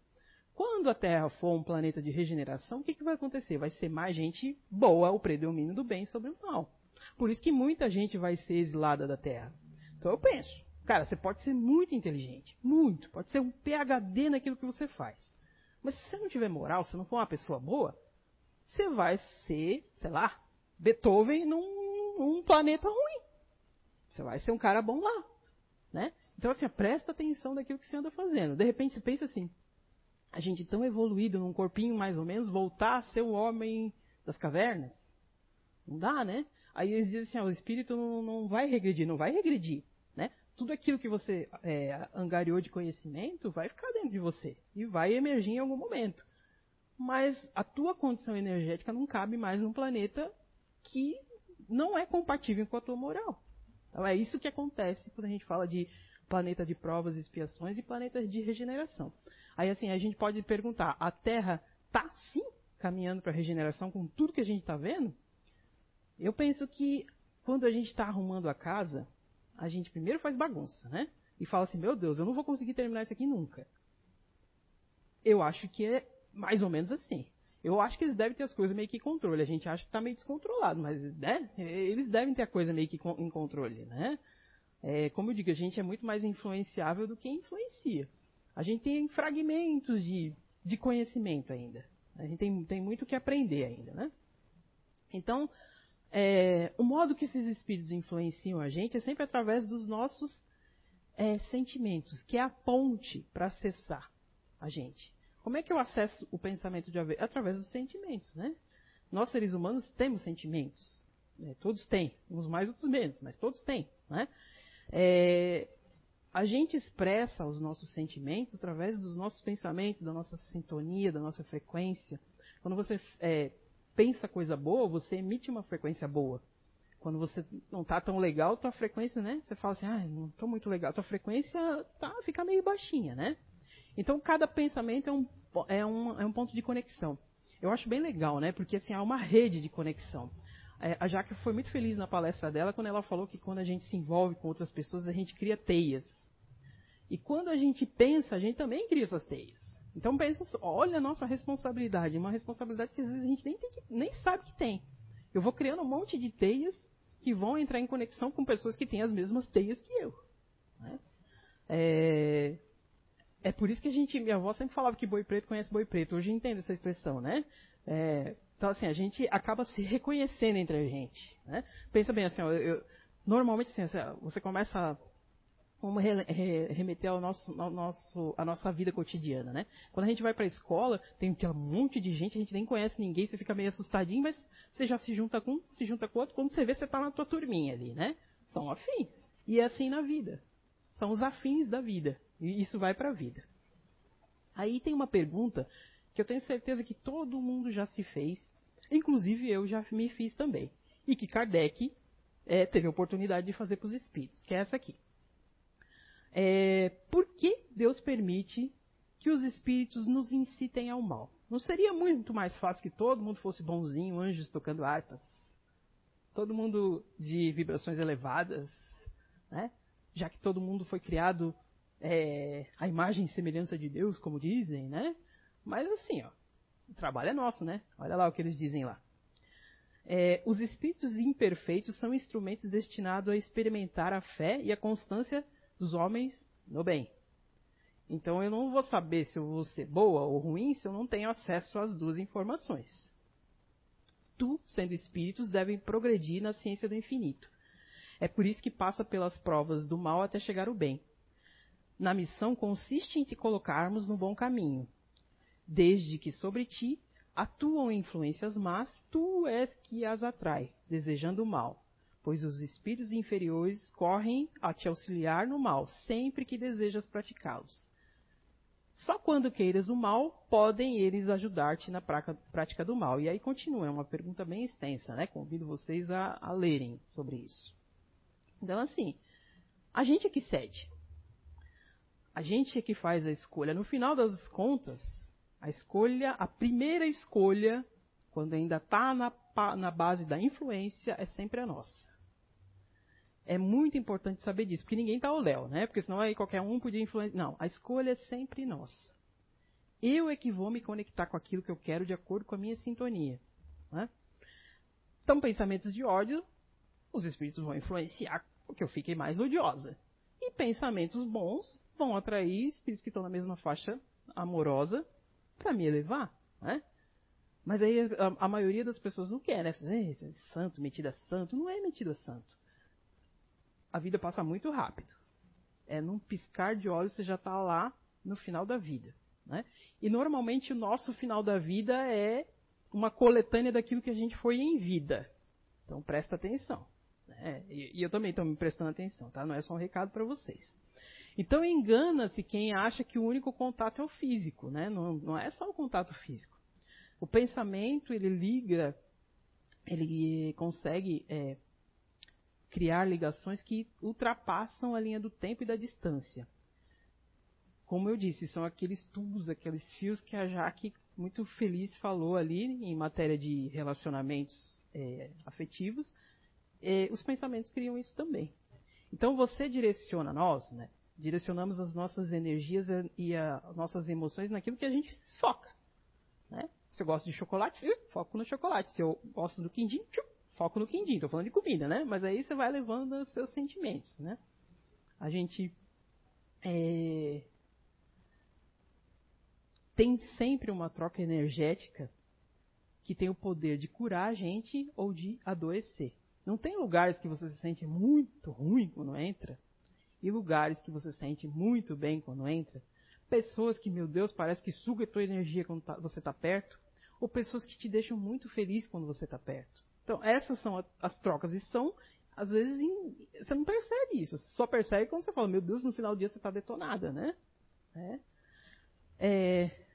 Quando a Terra for um planeta de regeneração, o que, que vai acontecer? Vai ser mais gente boa, o predomínio do bem sobre o mal. Por isso que muita gente vai ser exilada da Terra. Então eu penso, cara, você pode ser muito inteligente, muito, pode ser um PhD naquilo que você faz. Mas se você não tiver moral, se não for uma pessoa boa, você vai ser, sei lá, Beethoven num, num planeta ruim. Você vai ser um cara bom lá, né? Então assim, presta atenção naquilo que você anda fazendo. De repente você pensa assim, a gente tão evoluído num corpinho mais ou menos, voltar a ser o homem das cavernas? Não dá, né? Aí eles dizem assim, ah, o espírito não, não, vai regredir, não vai regredir, né? Tudo aquilo que você é, angariou de conhecimento vai ficar dentro de você e vai emergir em algum momento. Mas a tua condição energética não cabe mais num planeta que não é compatível com a tua moral. Então é isso que acontece quando a gente fala de planeta de provas e expiações e planeta de regeneração. Aí assim, a gente pode perguntar, a Terra está sim caminhando para a regeneração com tudo que a gente está vendo? Eu penso que quando a gente está arrumando a casa, a gente primeiro faz bagunça, né? E fala assim, meu Deus, eu não vou conseguir terminar isso aqui nunca. Eu acho que é mais ou menos assim. Eu acho que eles devem ter as coisas meio que em controle. A gente acha que está meio descontrolado, mas né, eles devem ter a coisa meio que em controle, né? É, como eu digo, a gente é muito mais influenciável do que influencia. A gente tem fragmentos de, de conhecimento ainda. A gente tem, tem muito que aprender ainda, né? Então, é, o modo que esses espíritos influenciam a gente é sempre através dos nossos é, sentimentos, que é a ponte para acessar a gente. Como é que eu acesso o pensamento de haver? Através dos sentimentos, né? Nós, seres humanos, temos sentimentos. Né? Todos têm. Uns mais, outros menos, mas todos têm. Né? É, a gente expressa os nossos sentimentos através dos nossos pensamentos, da nossa sintonia, da nossa frequência. Quando você é, pensa coisa boa, você emite uma frequência boa. Quando você não está tão legal, tua frequência, né? Você fala assim, ah, não estou muito legal. Tua frequência tá, fica meio baixinha, né? Então, cada pensamento é um, é, um, é um ponto de conexão. Eu acho bem legal, né? Porque assim, há uma rede de conexão. É, a Jaque foi muito feliz na palestra dela quando ela falou que quando a gente se envolve com outras pessoas, a gente cria teias. E quando a gente pensa, a gente também cria essas teias. Então pensa, olha a nossa responsabilidade, uma responsabilidade que às vezes a gente nem, que, nem sabe que tem. Eu vou criando um monte de teias que vão entrar em conexão com pessoas que têm as mesmas teias que eu. Né? É, é por isso que a gente, minha avó sempre falava que boi preto conhece boi preto. Hoje entendo essa expressão, né? É, então assim, a gente acaba se reconhecendo entre a gente. Né? Pensa bem assim, ó, eu, normalmente assim, você começa vamos remeter ao nosso, ao nosso, à nossa vida cotidiana, né? Quando a gente vai para a escola, tem um monte de gente, a gente nem conhece ninguém, você fica meio assustadinho, mas você já se junta com um, se junta com outro, quando você vê, você está na tua turminha ali, né? São afins. E é assim na vida. São os afins da vida. E isso vai para a vida. Aí tem uma pergunta que eu tenho certeza que todo mundo já se fez, inclusive eu já me fiz também. E que Kardec é, teve a oportunidade de fazer para os espíritos, que é essa aqui. É, por que Deus permite que os espíritos nos incitem ao mal? Não seria muito mais fácil que todo mundo fosse bonzinho, anjos tocando harpas? Todo mundo de vibrações elevadas, né? Já que todo mundo foi criado é, à imagem e semelhança de Deus, como dizem, né? Mas assim, ó, o trabalho é nosso, né? Olha lá o que eles dizem lá. É, os espíritos imperfeitos são instrumentos destinados a experimentar a fé e a constância dos homens no bem. Então eu não vou saber se eu vou ser boa ou ruim se eu não tenho acesso às duas informações. Tu, sendo espíritos, devem progredir na ciência do infinito. É por isso que passa pelas provas do mal até chegar o bem. Na missão consiste em te colocarmos no bom caminho, desde que sobre ti atuam influências más, tu és que as atrai, desejando o mal, pois os espíritos inferiores correm a te auxiliar no mal, sempre que desejas praticá-los. Só quando queiras o mal, podem eles ajudar-te na prática do mal. E aí continua, é uma pergunta bem extensa, né? Convido vocês a, a lerem sobre isso. Então, assim, a gente é que cede. A gente é que faz a escolha. No final das contas, a escolha, a primeira escolha, quando ainda está na, na base da influência, é sempre a nossa. É muito importante saber disso, porque ninguém está ao léu, né? Porque senão aí qualquer um podia influenciar. Não, a escolha é sempre nossa. Eu é que vou me conectar com aquilo que eu quero de acordo com a minha sintonia. Né? Então, pensamentos de ódio, os espíritos vão influenciar porque eu fiquei mais odiosa. E pensamentos bons vão atrair espíritos que estão na mesma faixa amorosa para me elevar, né? Mas aí a, a, maioria das pessoas não quer, né? É santo, metida santo. Não é metida santo. A vida passa muito rápido. É num piscar de olhos você já está lá no final da vida. Né? E normalmente o nosso final da vida é uma coletânea daquilo que a gente foi em vida. Então presta atenção. Né? E, e, eu também estou me prestando atenção, tá? Não é só um recado para vocês. Então engana-se quem acha que o único contato é o físico, né? Não, não é só o contato físico. O pensamento ele liga, ele consegue é, criar ligações que ultrapassam a linha do tempo e da distância. Como eu disse, são aqueles tubos, aqueles fios que a Jaque muito feliz falou ali em matéria de relacionamentos é, afetivos. É, os pensamentos criam isso também. Então você direciona nós, né? Direcionamos as nossas energias e as nossas emoções naquilo que a gente foca. Né? Se eu gosto de chocolate, foco no chocolate. Se eu gosto do quindim, foco no quindim. Estou falando de comida, né? Mas aí você vai levando os seus sentimentos, né? A gente é, tem sempre uma troca energética que tem o poder de curar a gente ou de adoecer. Não tem lugares que você se sente muito ruim quando entra e lugares que você sente muito bem quando entra, pessoas que, meu Deus, parece que suga a tua energia quando tá, você está perto, ou pessoas que te deixam muito feliz quando você está perto. Então, essas são as trocas e são, às vezes, em, você não percebe isso. Você só percebe quando você fala, meu Deus, no final do dia você está detonada, né? É. É,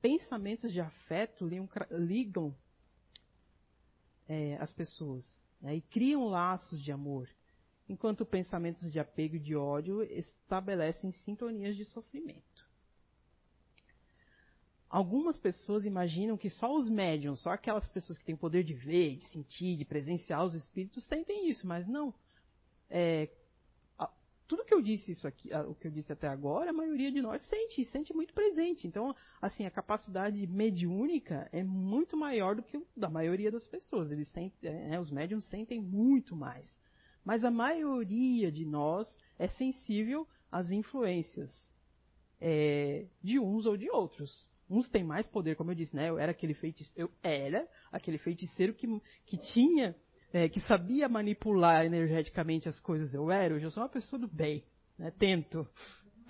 pensamentos de afeto ligam, ligam é, as pessoas né, e criam laços de amor enquanto pensamentos de apego e de ódio estabelecem sintonias de sofrimento. Algumas pessoas imaginam que só os médiums, só aquelas pessoas que têm poder de ver, de sentir, de presenciar os espíritos, sentem isso, mas não. É, tudo que eu disse isso aqui, o que eu disse até agora, a maioria de nós sente, sente muito presente. Então, assim, a capacidade mediúnica é muito maior do que da maioria das pessoas. Eles sentem, é, né, os médiums sentem muito mais. Mas a maioria de nós é sensível às influências é, de uns ou de outros. Uns têm mais poder, como eu disse, né? Eu era aquele feiticeiro, eu era aquele feiticeiro que, que tinha, é, que sabia manipular energeticamente as coisas. Eu era, hoje eu sou uma pessoa do bem. Né? Tento,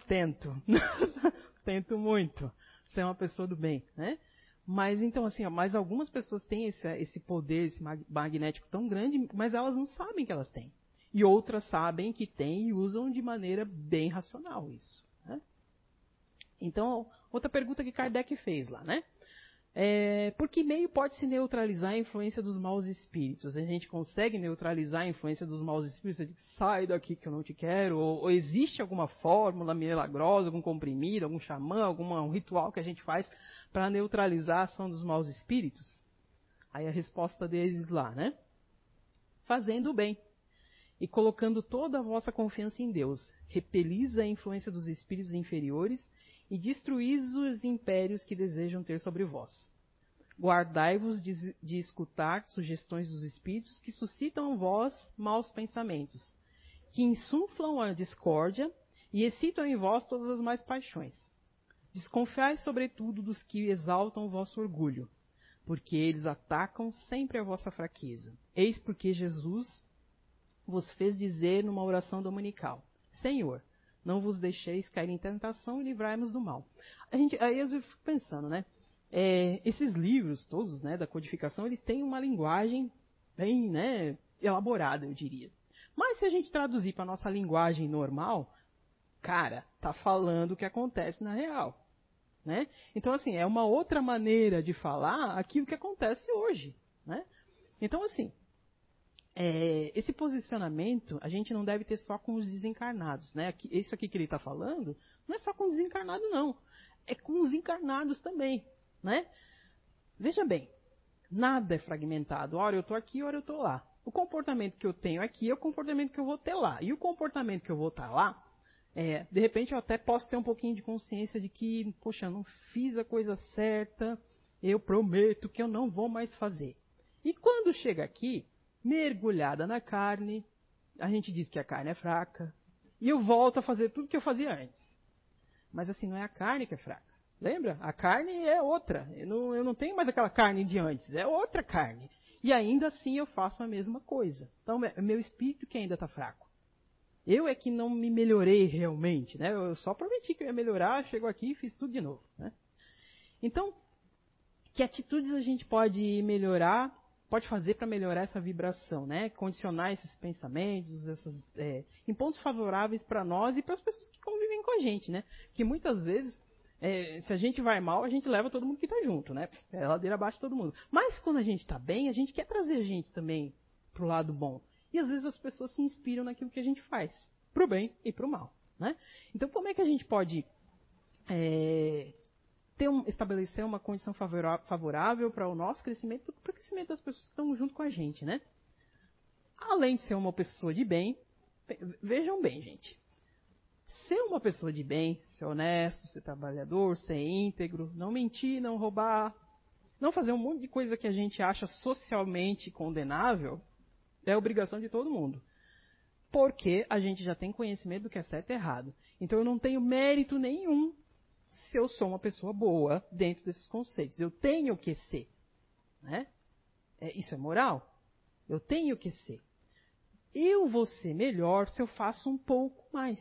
tento, tento muito ser uma pessoa do bem, né? Mas então, assim, ó, mas algumas pessoas têm esse, esse poder, esse magnético tão grande, mas elas não sabem que elas têm. E outras sabem que têm e usam de maneira bem racional isso. Né? Então, outra pergunta que Kardec fez lá, né? É, por que meio pode se neutralizar a influência dos maus espíritos? A gente consegue neutralizar a influência dos maus espíritos? Você diz, sai daqui que eu não te quero? Ou, ou, existe alguma fórmula milagrosa, algum comprimido, algum xamã, algum um ritual que a gente faz para neutralizar a ação dos maus espíritos? Aí a resposta deles lá, né? Fazendo o bem e colocando toda a vossa confiança em Deus. Repelis a influência dos espíritos inferiores e destruís os impérios que desejam ter sobre vós. Guardai-vos de, de, escutar sugestões dos espíritos que suscitam vós maus pensamentos, que insuflam a discórdia e excitam em vós todas as mais paixões. Desconfiai sobretudo dos que exaltam o vosso orgulho, porque eles atacam sempre a vossa fraqueza. Eis porque Jesus vos fez dizer numa oração dominical: Senhor, não vos deixeis cair em tentação e livrai-nos do mal. A gente, aí eu fico pensando, né? É, esses livros todos, né, da codificação, eles têm uma linguagem bem, né, elaborada, eu diria. Mas se a gente traduzir para nossa linguagem normal, cara, tá falando o que acontece na real. Né? Então, assim, é uma outra maneira de falar aquilo que acontece hoje. Né? Então, assim, é, esse posicionamento a gente não deve ter só com os desencarnados. Né? Isso aqui que ele está falando não é só com os desencarnados, não. É com os encarnados também. Né? Veja bem, nada é fragmentado. Ora eu estou aqui, ora eu estou lá. O comportamento que eu tenho aqui é o comportamento que eu vou ter lá. E o comportamento que eu vou estar tá lá é, de repente eu até posso ter um pouquinho de consciência de que, poxa, eu não fiz a coisa certa, eu prometo que eu não vou mais fazer. E quando chega aqui, mergulhada na carne, a gente diz que a carne é fraca, e eu volto a fazer tudo que eu fazia antes. Mas assim, não é a carne que é fraca. Lembra? A carne é outra. Eu não, eu não tenho mais aquela carne de antes, é outra carne. E ainda assim eu faço a mesma coisa. Então é meu espírito que ainda está fraco. Eu é que não me melhorei realmente, né? Eu só prometi que eu ia melhorar, chegou aqui e fiz tudo de novo, né? Então, que atitudes a gente pode melhorar, pode fazer para melhorar essa vibração, né? Condicionar esses pensamentos, essas, é, em pontos favoráveis para nós e para as pessoas que convivem com a gente, né? Que muitas vezes, é, se a gente vai mal, a gente leva todo mundo que está junto, né? É ladeira abaixo todo mundo. Mas quando a gente está bem, a gente quer trazer a gente também pro lado bom. E às vezes as pessoas se inspiram naquilo que a gente faz, para o bem e para o mal. Né? Então, como é que a gente pode é, ter um, estabelecer uma condição favorável para o nosso crescimento, para o crescimento das pessoas que estão junto com a gente, né? Além de ser uma pessoa de bem, vejam bem, gente. Ser uma pessoa de bem, ser honesto, ser trabalhador, ser íntegro, não mentir, não roubar, não fazer um monte de coisa que a gente acha socialmente condenável, é obrigação de todo mundo. Porque a gente já tem conhecimento do que é certo e errado. Então eu não tenho mérito nenhum se eu sou uma pessoa boa dentro desses conceitos. Eu tenho que ser. Né? É, isso é moral? Eu tenho que ser. Eu vou ser melhor se eu faço um pouco mais.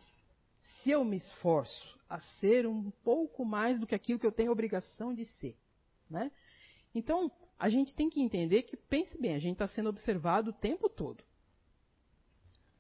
Se eu me esforço a ser um pouco mais do que aquilo que eu tenho obrigação de ser. Né? Então, a gente tem que entender que, pense bem, a gente está sendo observado o tempo todo.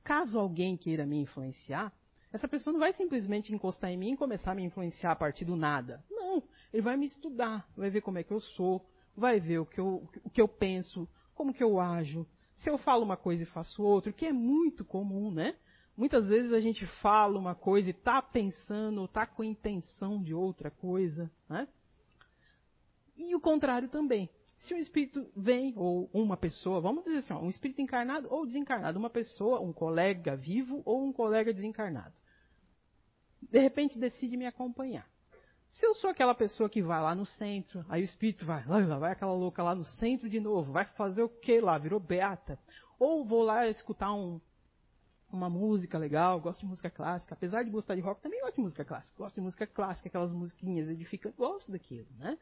Caso alguém queira me influenciar, essa pessoa não vai simplesmente encostar em mim e começar a me influenciar a partir do nada. Não, ele vai me estudar, vai ver como é que eu sou, vai ver o que eu, o que eu penso, como que eu ajo, se eu falo uma coisa e faço outra, que é muito comum, né? Muitas vezes a gente fala uma coisa e está pensando, está com intenção de outra coisa, né? E o contrário também. Se um espírito vem, ou uma pessoa, vamos dizer assim, um espírito encarnado ou desencarnado, uma pessoa, um colega vivo ou um colega desencarnado, de repente decide me acompanhar. Se eu sou aquela pessoa que vai lá no centro, aí o espírito vai, lá vai aquela louca lá no centro de novo, vai fazer o que lá? Virou beata. Ou vou lá escutar um, uma música legal, gosto de música clássica, apesar de gostar de rock, também gosto de música clássica. Gosto de música clássica, aquelas musiquinhas edificantes, gosto daquilo, né?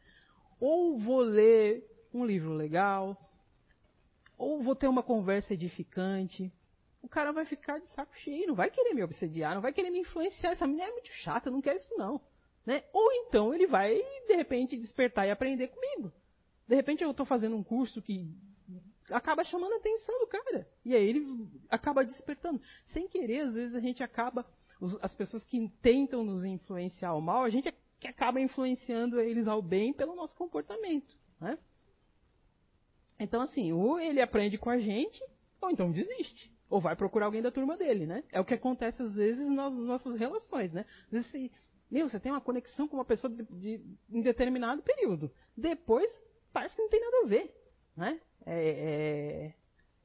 Ou vou ler um livro legal, ou vou ter uma conversa edificante. O cara vai ficar de saco cheio, não vai querer me obsediar, não vai querer me influenciar. Essa menina é muito chata, não quero isso não. Né? Ou então ele vai, de repente, despertar e aprender comigo. De repente eu estou fazendo um curso que acaba chamando a atenção do cara. E aí ele acaba despertando. Sem querer, às vezes a gente acaba, as pessoas que tentam nos influenciar ao mal, a gente que acaba influenciando eles ao bem pelo nosso comportamento. Né? Então, assim, ou ele aprende com a gente, ou então desiste. Ou vai procurar alguém da turma dele, né? É o que acontece às vezes nas nossas relações, né? Às vezes meu, você tem uma conexão com uma pessoa de, de, em determinado período. Depois, parece que não tem nada a ver, né? É,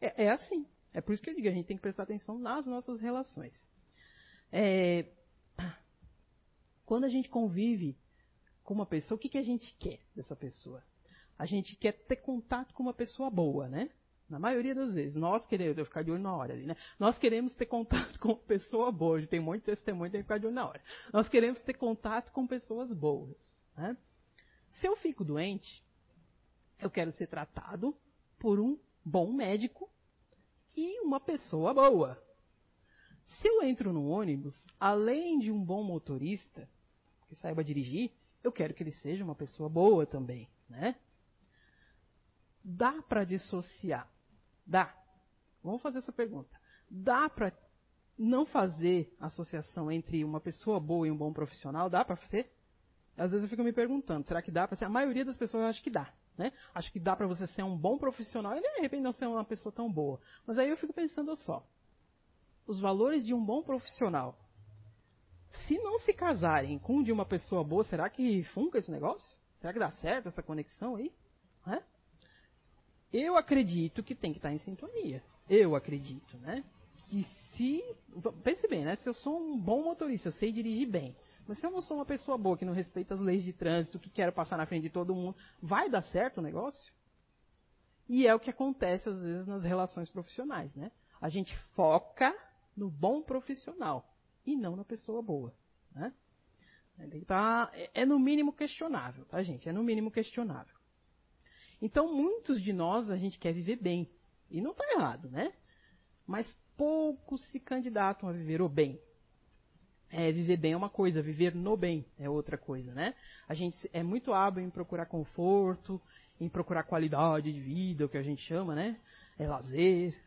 é, é, é assim. É por isso que eu digo, a gente tem que prestar atenção nas nossas relações. É, quando a gente convive com uma pessoa, o que, que a gente quer dessa pessoa? A gente quer ter contato com uma pessoa boa, né? Na maioria das vezes, nós queremos, eu ficar de olho na hora ali, né? Nós queremos ter contato com pessoa boa. Tem muito testemunho, tem que ficar de olho na hora. Nós queremos ter contato com pessoas boas. Né? Se eu fico doente, eu quero ser tratado por um bom médico e uma pessoa boa. Se eu entro no ônibus, além de um bom motorista que saiba dirigir, eu quero que ele seja uma pessoa boa também, né? Dá para dissociar Dá. Vamos fazer essa pergunta. Dá para não fazer associação entre uma pessoa boa e um bom profissional? Dá para fazer? Às vezes eu fico me perguntando, será que dá para ser? A maioria das pessoas acha que dá. Né? Acho que dá para você ser um bom profissional e de repente não ser uma pessoa tão boa. Mas aí eu fico pensando só. Os valores de um bom profissional, se não se casarem com de uma pessoa boa, será que funca esse negócio? Será que dá certo essa conexão aí? Eu acredito que tem que estar em sintonia. Eu acredito, né? Que se. Pense bem, né? Se eu sou um bom motorista, eu sei dirigir bem. Mas se eu não sou uma pessoa boa, que não respeita as leis de trânsito, que quero passar na frente de todo mundo, vai dar certo o negócio? E é o que acontece às vezes nas relações profissionais, né? A gente foca no bom profissional e não na pessoa boa, né? Tá, é no mínimo questionável, tá, gente? É no mínimo questionável. Então, muitos de nós, a gente quer viver bem. E não está errado, né? Mas poucos se candidatam a viver o bem. É, viver bem é uma coisa, viver no bem é outra coisa, né? A gente é muito hábil em procurar conforto, em procurar qualidade de vida, o que a gente chama, né? É lazer,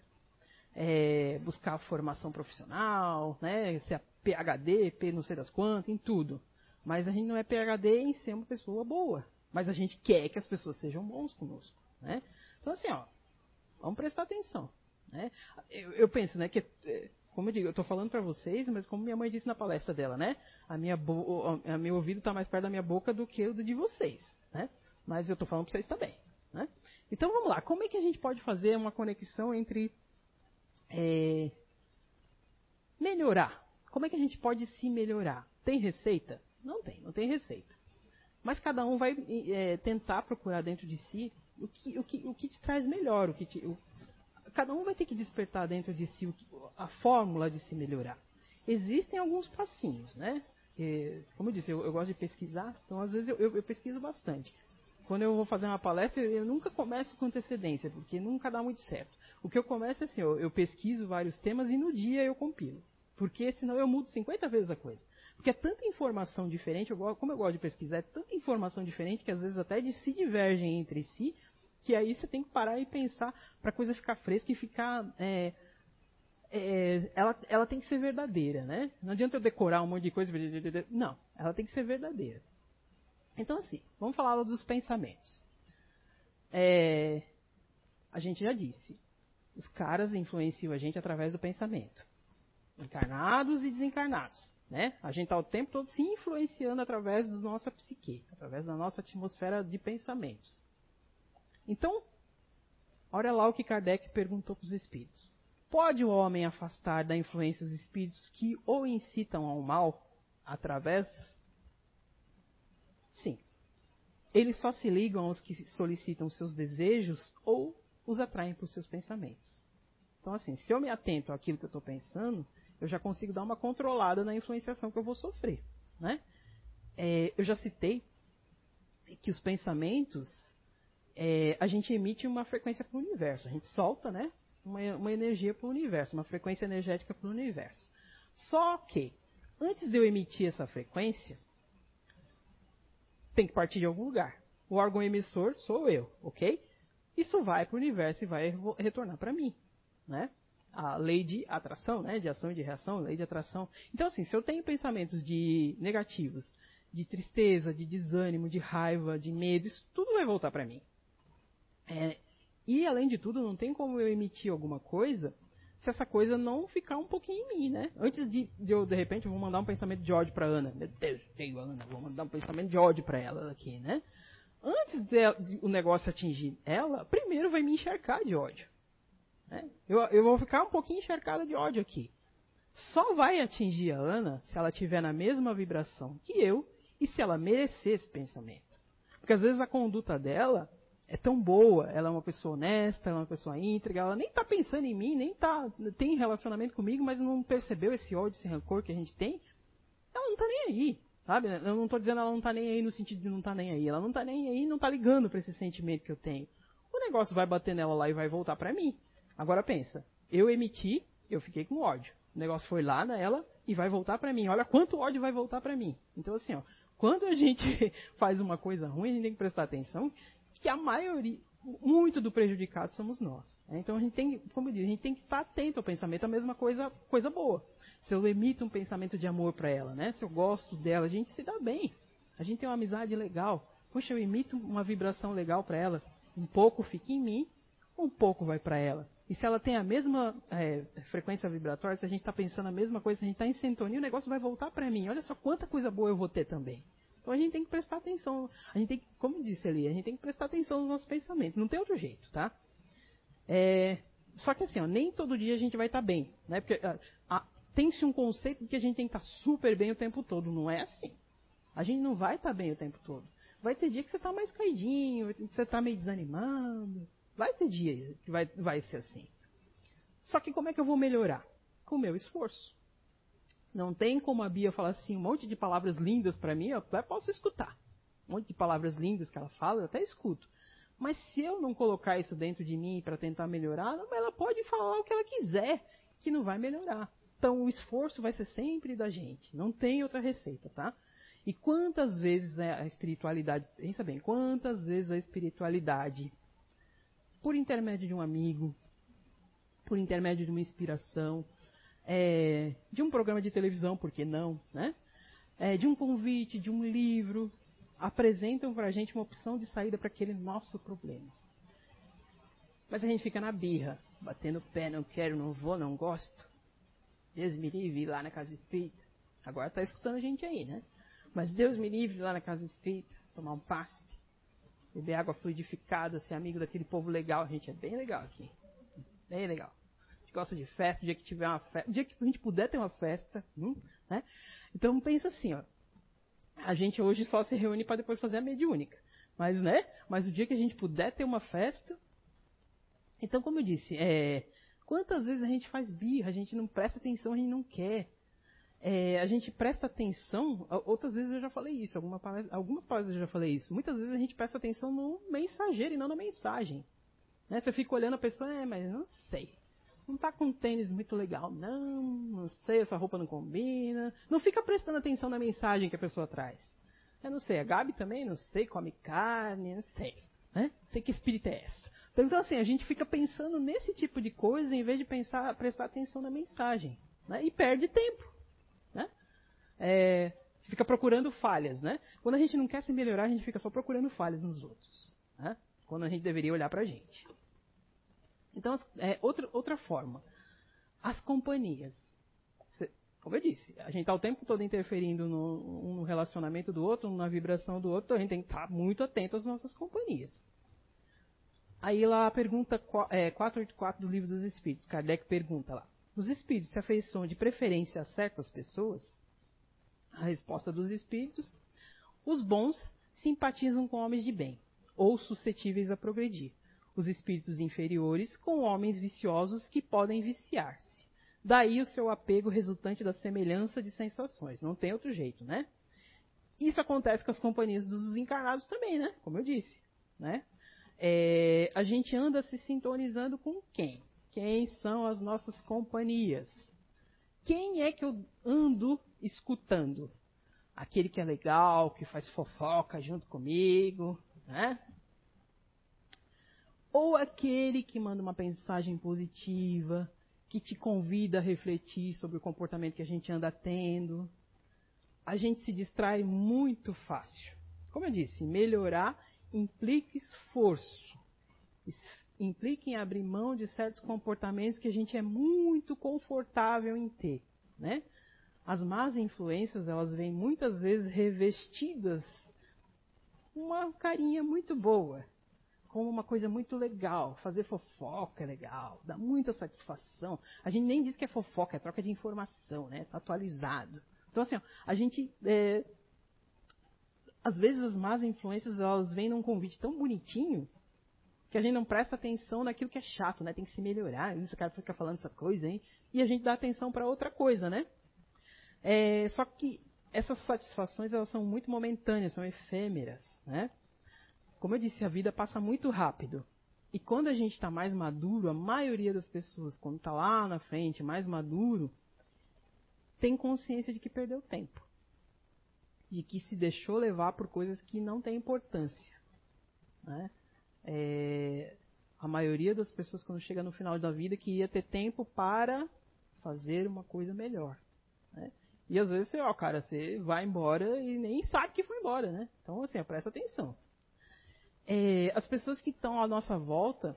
é buscar formação profissional, né? Ser PhD, P não sei das quantas, em tudo. Mas a gente não é PhD em ser uma pessoa boa. Mas a gente quer que as pessoas sejam bons conosco. Né? Então, assim, ó, vamos prestar atenção. Né? Eu, eu penso, né, que, é, como eu digo, eu estou falando para vocês, mas como minha mãe disse na palestra dela, né? A minha a meu ouvido está mais perto da minha boca do que o de vocês. Né? Mas eu estou falando para vocês também. Né? Então vamos lá, como é que a gente pode fazer uma conexão entre é, melhorar? Como é que a gente pode se melhorar? Tem receita? Não tem, não tem receita. Mas cada um vai é, tentar procurar dentro de si o que, o que, o que te traz melhor. O que te, o, cada um vai ter que despertar dentro de si a fórmula de se melhorar. Existem alguns passinhos, né? como eu disse, eu, eu, gosto de pesquisar, então às vezes eu, eu, eu, pesquiso bastante. Quando eu vou fazer uma palestra, eu nunca começo com antecedência, porque nunca dá muito certo. O que eu começo é assim, eu, eu pesquiso vários temas e no dia eu compilo. Porque senão eu mudo 50 vezes a coisa. Porque é tanta informação diferente, eu como eu gosto de pesquisar, é tanta informação diferente que às vezes até de se divergem entre si, que aí você tem que parar e pensar para a coisa ficar fresca e ficar. É, é, ela, ela tem que ser verdadeira, né? Não adianta eu decorar um monte de coisa. Não, ela tem que ser verdadeira. Então, assim, vamos falar dos pensamentos. É, a gente já disse, os caras influenciam a gente através do pensamento. Encarnados e desencarnados. Né? A gente está o tempo todo se influenciando através da nossa psique, através da nossa atmosfera de pensamentos. Então, olha lá o que Kardec perguntou para os espíritos. Pode o homem afastar da influência os espíritos que o incitam ao mal através? Sim. Eles só se ligam aos que solicitam seus desejos ou os atraem por seus pensamentos. Então, assim, se eu me atento àquilo que eu estou pensando, eu já consigo dar uma controlada na influenciação que eu vou sofrer. Né? É, eu já citei que os pensamentos, é, a gente emite uma frequência para o universo. A gente solta né, uma, uma energia para o universo, uma frequência energética para o universo. Só que, antes de eu emitir essa frequência, tem que partir de algum lugar. O órgão emissor sou eu, ok? Isso vai para o universo e vai retornar para mim. Né? A lei de atração, né, de ação e de reação, lei de atração. Então, assim, se eu tenho pensamentos de negativos, de tristeza, de desânimo, de raiva, de medo, isso tudo vai voltar para mim. É, e, além de tudo, não tem como eu emitir alguma coisa se essa coisa não ficar um pouquinho em mim, né? Antes de, de eu, de repente, vou mandar um pensamento de ódio para Ana. Meu Deus, tenho Ana, vou mandar um pensamento de ódio para ela aqui, né? Antes de, de o negócio atingir ela, primeiro vai me encharcar de ódio. Né? Eu, eu vou ficar um pouquinho encharcada de ódio aqui. Só vai atingir a Ana se ela tiver na mesma vibração que eu e se ela merecer esse pensamento. Porque às vezes a conduta dela é tão boa, ela é uma pessoa honesta, ela é uma pessoa íntegra, ela nem está pensando em mim, nem tá, tem relacionamento comigo, mas não percebeu esse ódio, esse rancor que a gente tem, ela não está nem aí. Sabe? Eu não estou dizendo ela não está nem aí no sentido de não tá nem aí. Ela não está nem aí, não está ligando para esse sentimento que eu tenho. O negócio vai bater nela lá e vai voltar para mim. Agora pensa, eu emiti, eu fiquei com ódio. O negócio foi lá nela e vai voltar para mim. Olha quanto ódio vai voltar para mim. Então assim, ó, quando a gente faz uma coisa ruim, a gente tem que prestar atenção que a maioria, muito do prejudicado somos nós. Né? Então a gente tem, como eu disse, a gente tem que estar atento ao pensamento, a mesma coisa, coisa boa. Se eu emito um pensamento de amor para ela, né? Se eu gosto dela, a gente se dá bem. A gente tem uma amizade legal. Puxa, eu emito uma vibração legal para ela. Um pouco fica em mim, um pouco vai para ela. E se ela tem a mesma é, frequência vibratória, se a gente está pensando a mesma coisa, se a gente está em sintonia, o negócio vai voltar para mim. Olha só quanta coisa boa eu vou ter também. Então a gente tem que prestar atenção. A gente tem como disse ali, a gente tem que prestar atenção nos nossos pensamentos. Não tem outro jeito, tá? É, só que assim, ó, nem todo dia a gente vai estar tá bem, né? Porque tem-se um conceito de que a gente tem que estar tá super bem o tempo todo. Não é assim. A gente não vai estar tá bem o tempo todo. Vai ter dia que você está mais caidinho, que você está meio desanimado. Vai ter dia que vai, vai ser assim. Só que como é que eu vou melhorar? Com o meu esforço. Não tem como a Bia falar assim, um monte de palavras lindas para mim, eu até posso escutar. Um monte de palavras lindas que ela fala, eu até escuto. Mas se eu não colocar isso dentro de mim para tentar melhorar, ela pode falar o que ela quiser, que não vai melhorar. Então o esforço vai ser sempre da gente. Não tem outra receita, tá? E quantas vezes a espiritualidade, pensa bem, quantas vezes a espiritualidade, por intermédio de um amigo, por intermédio de uma inspiração, é, de um programa de televisão, por que não, né? É, de um convite, de um livro, apresentam para a gente uma opção de saída para aquele nosso problema. Mas a gente fica na birra, batendo o pé, não quero, não vou, não gosto. Deus me livre lá na casa espírita. Agora está escutando a gente aí, né? Mas Deus me livre lá na casa espírita, tomar um passe, beber água fluidificada, ser amigo daquele povo legal. A gente é bem legal aqui. Bem legal gosta de festa, o dia que tiver uma festa, o dia que a gente puder ter uma festa, hum, né? Então pensa assim, ó. A gente hoje só se reúne para depois fazer a mediúnica. Mas, né? Mas o dia que a gente puder ter uma festa. Então, como eu disse, é, quantas vezes a gente faz birra, a gente não presta atenção, a gente não quer. É, a gente presta atenção, outras vezes eu já falei isso, alguma palestra, algumas palestras eu já falei isso. Muitas vezes a gente presta atenção no mensageiro e não na mensagem. Né? Você fica olhando a pessoa, é, mas não sei não está com um tênis muito legal, não, não sei, essa roupa não combina. Não fica prestando atenção na mensagem que a pessoa traz. Eu não sei, a Gabi também, não sei, come carne, não sei. Né? Não sei que espírito é essa. Então, assim, a gente fica pensando nesse tipo de coisa em vez de pensar, prestar atenção na mensagem. Né? E perde tempo. É, fica procurando falhas. Né? Quando a gente não quer se melhorar, a gente fica só procurando falhas nos outros. Né? Quando a gente deveria olhar para a gente. Então, é, outra, outra forma. As companhias. Como eu disse, a gente está o tempo todo interferindo no, no, relacionamento do outro, na vibração do outro, então a gente tem que estar tá muito atento às nossas companhias. Aí lá a pergunta é, 484 do Livro dos Espíritos, Kardec pergunta lá: Os espíritos se afeiçoam de preferência a certas pessoas? A resposta dos espíritos: Os bons simpatizam com homens de bem, ou suscetíveis a progredir os espíritos inferiores com homens viciosos que podem viciar-se. Daí o seu apego resultante da semelhança de sensações. Não tem outro jeito, né? Isso acontece com as companhias dos encarnados também, né? Como eu disse, né? É, a gente anda se sintonizando com quem? Quem são as nossas companhias? Quem é que eu ando escutando? Aquele que é legal, que faz fofoca junto comigo, né? ou aquele que manda uma mensagem positiva, que te convida a refletir sobre o comportamento que a gente anda tendo. A gente se distrai muito fácil. Como eu disse, melhorar implica esforço. Implica em abrir mão de certos comportamentos que a gente é muito confortável em ter, né? As más influências, elas vêm muitas vezes revestidas uma carinha muito boa como uma coisa muito legal. Fazer fofoca é legal, dá muita satisfação. A gente nem diz que é fofoca, é troca de informação, né? Tá atualizado. Então, assim, ó, a gente. É, às vezes as más influências elas vêm num convite tão bonitinho que a gente não presta atenção naquilo que é chato, né? Tem que se melhorar. Esse cara fica falando essa coisa, hein? E a gente dá atenção para outra coisa, né? É, só que essas satisfações elas são muito momentâneas, são efêmeras, né? Como eu disse, a vida passa muito rápido. E quando a gente está mais maduro, a maioria das pessoas, quando está lá na frente, mais maduro, tem consciência de que perdeu tempo. De que se deixou levar por coisas que não têm importância. Né? É, a maioria das pessoas, quando chega no final da vida, queria ter tempo para fazer uma coisa melhor. Né? E às vezes você, ó, cara, você vai embora e nem sabe que foi embora, né? Então, assim, presta atenção. É, as pessoas que estão à nossa volta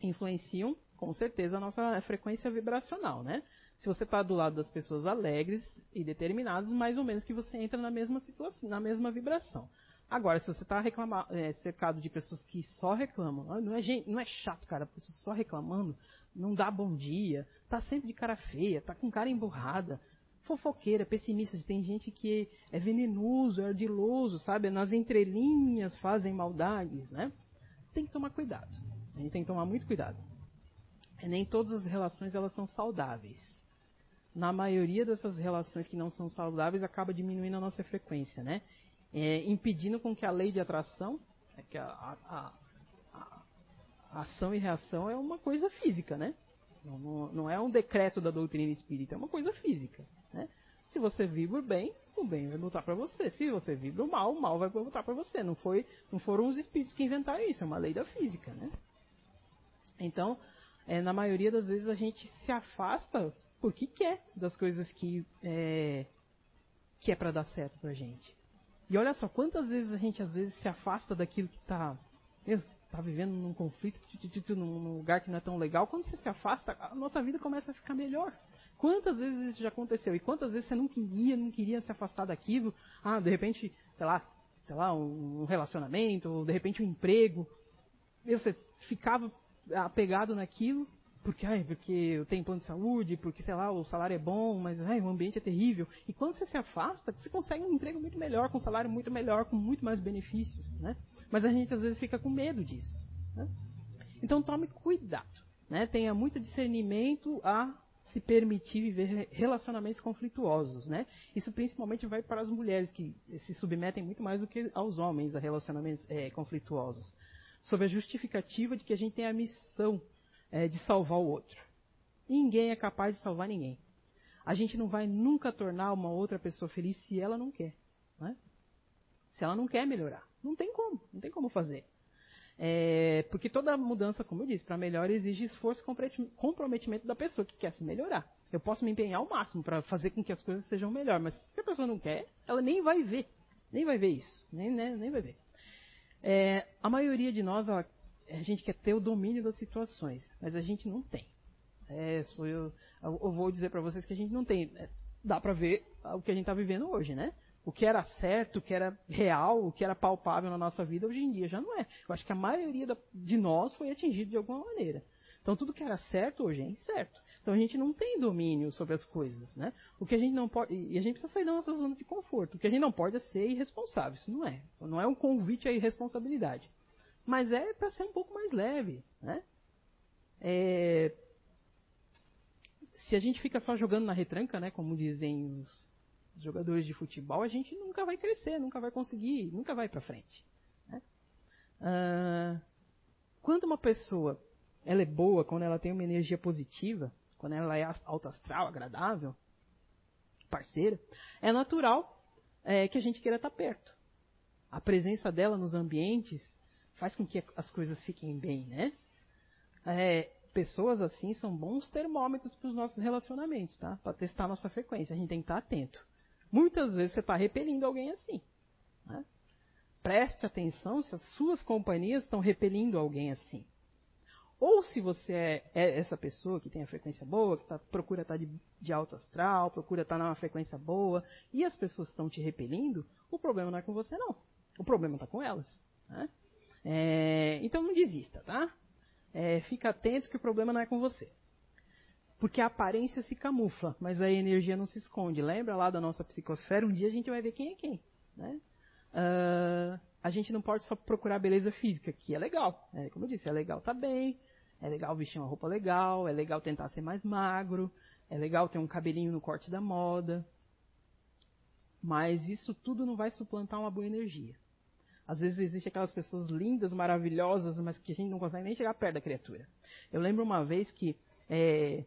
influenciam, com certeza, a nossa frequência vibracional, né? Se você está do lado das pessoas alegres e determinadas, mais ou menos que você entra na mesma situação, na mesma vibração. Agora, se você está é, cercado de pessoas que só reclamam, ah, não é, gente, não é chato, cara, pessoas só reclamando, não dá bom dia, tá sempre de cara feia, tá com cara emburrada, fofoqueira, pessimista, tem gente que é venenoso, é ardiloso, sabe? Nas entrelinhas fazem maldades, né? Tem que tomar cuidado. A gente tem que tomar muito cuidado. E nem todas as relações elas são saudáveis. Na maioria dessas relações que não são saudáveis, acaba diminuindo a nossa frequência, né? É, impedindo com que a lei de atração, é que a, a, a, a, ação e reação é uma coisa física, né? Não, não, não, é um decreto da doutrina espírita, é uma coisa física. Né? Se você vibra bem, o bem vai voltar para você. Se você vibra o mal, o mal vai voltar para você. Não, foi, não foram os espíritos que inventaram isso, é uma lei da física. Né? Então, é, na maioria das vezes a gente se afasta porque quer das coisas que é, que é para dar certo para gente. E olha só, quantas vezes a gente às vezes se afasta daquilo que está tá vivendo num conflito, num lugar que não é tão legal. Quando você se afasta, a nossa vida começa a ficar melhor. Quantas vezes isso já aconteceu? E quantas vezes você não queria, não queria se afastar daquilo? Ah, de repente, sei lá, sei lá, um relacionamento, ou de repente um emprego. E você ficava apegado naquilo porque, ai, porque eu tenho plano de saúde, porque, sei lá, o salário é bom, mas ai, o ambiente é terrível. E quando você se afasta, você consegue um emprego muito melhor, com um salário muito melhor, com muito mais benefícios, né? Mas a gente às vezes fica com medo disso. Né? Então tome cuidado, né? Tenha muito discernimento a se permitir viver relacionamentos conflituosos, né? Isso principalmente vai para as mulheres que se submetem muito mais do que aos homens a relacionamentos é, conflituosos, sob a justificativa de que a gente tem a missão é, de salvar o outro. Ninguém é capaz de salvar ninguém. A gente não vai nunca tornar uma outra pessoa feliz se ela não quer. Né? Se ela não quer melhorar. Não tem como, não tem como fazer. É, porque toda mudança, como eu disse, para melhor exige esforço e comprometimento da pessoa que quer se melhorar. Eu posso me empenhar ao máximo para fazer com que as coisas sejam melhor, mas se a pessoa não quer, ela nem vai ver. Nem vai ver isso. Nem, nem, nem vai ver. É, a maioria de nós ela a gente quer ter o domínio das situações, mas a gente não tem. É, sou eu, eu vou dizer para vocês que a gente não tem. É, dá para ver o que a gente está vivendo hoje, né? O que era certo, o que era real, o que era palpável na nossa vida, hoje em dia já não é. Eu acho que a maioria de nós foi atingido de alguma maneira. Então tudo que era certo hoje é incerto. Então a gente não tem domínio sobre as coisas, né? O que a gente não pode e a gente precisa sair da nossa zona de conforto. O que a gente não pode é ser irresponsável. Isso não é. Não é um convite à irresponsabilidade mas é para ser um pouco mais leve, né? É, se a gente fica só jogando na retranca, né, como dizem os jogadores de futebol, a gente nunca vai crescer, nunca vai conseguir, nunca vai para frente. Né? Ah, quando uma pessoa ela é boa, quando ela tem uma energia positiva, quando ela é alto astral, agradável, parceira, é natural é, que a gente queira estar perto. A presença dela nos ambientes faz com que as coisas fiquem bem, né? É, pessoas assim são bons termômetros para os nossos relacionamentos, tá? Para testar a nossa frequência. A gente tem que estar atento. Muitas vezes você está repelindo alguém assim. Né? Preste atenção se as suas companhias estão repelindo alguém assim. Ou se você é, é essa pessoa que tem a frequência boa, que tá, procura estar tá de, de alto astral, procura estar tá numa frequência boa, e as pessoas estão te repelindo, o problema não é com você, não. O problema está com elas. Né? É, então não desista, tá? É, fica atento que o problema não é com você. Porque a aparência se camufla, mas a energia não se esconde. Lembra lá da nossa psicosfera? Um dia a gente vai ver quem é quem. Né? Uh, a gente não pode só procurar beleza física, que é legal. É, como eu disse, é legal tá bem, é legal vestir uma roupa legal, é legal tentar ser mais magro, é legal ter um cabelinho no corte da moda. Mas isso tudo não vai suplantar uma boa energia. Às vezes existem aquelas pessoas lindas, maravilhosas, mas que a gente não consegue nem chegar perto da criatura. Eu lembro uma vez que. É,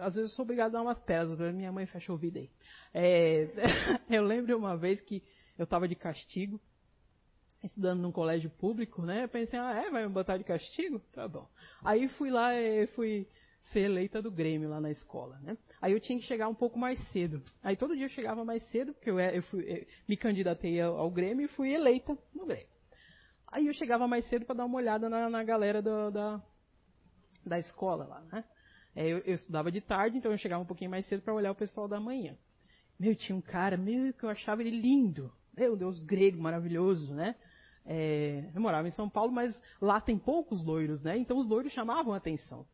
às vezes eu sou obrigado a dar umas pedras, minha mãe fecha o ouvido aí. É, eu lembro uma vez que eu estava de castigo, estudando num colégio público, né? Eu pensei, ah, é, vai me botar de castigo? Tá bom. Aí fui lá fui ser eleita do Grêmio lá na escola, né? Aí eu tinha que chegar um pouco mais cedo. Aí todo dia eu chegava mais cedo, porque eu, eu, fui, eu me candidatei ao, ao, Grêmio e fui eleita no Grêmio. Aí eu chegava mais cedo para dar uma olhada na, na galera do, da, da escola lá, né? É, eu, eu, estudava de tarde, então eu chegava um pouquinho mais cedo para olhar o pessoal da manhã. Meu, tinha um cara, meu, que eu achava ele lindo. Meu Deus, grego, maravilhoso, né? É, eu morava em São Paulo, mas lá tem poucos loiros, né? Então os loiros chamavam a atenção.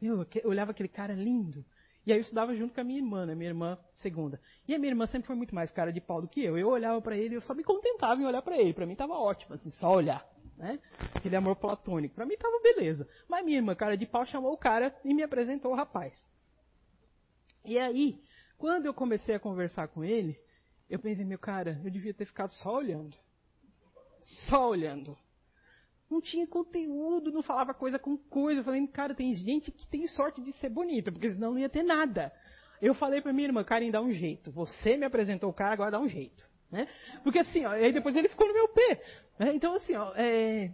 Eu, olhava aquele cara lindo. E aí eu estudava junto com a minha irmã, né? Minha irmã segunda. E a minha irmã sempre foi muito mais cara de pau do que eu. Eu olhava para ele, eu só me contentava em olhar para ele. Para mim tava ótimo, assim, só olhar, né? Aquele amor platônico. Para mim tava beleza. Mas minha irmã, cara de pau, chamou o cara e me apresentou o rapaz. E aí, quando eu comecei a conversar com ele, eu pensei, meu cara, eu devia ter ficado só olhando. Só olhando não tinha conteúdo, não falava coisa com coisa. Eu falei, cara, tem gente que tem sorte de ser bonita, porque senão não ia ter nada. Eu falei pra minha irmã, Karen, dá um jeito. Você me apresentou o cara, agora dá um jeito. Né? Porque assim, ó, aí depois ele ficou no meu pé. Né? Então assim, ó, é,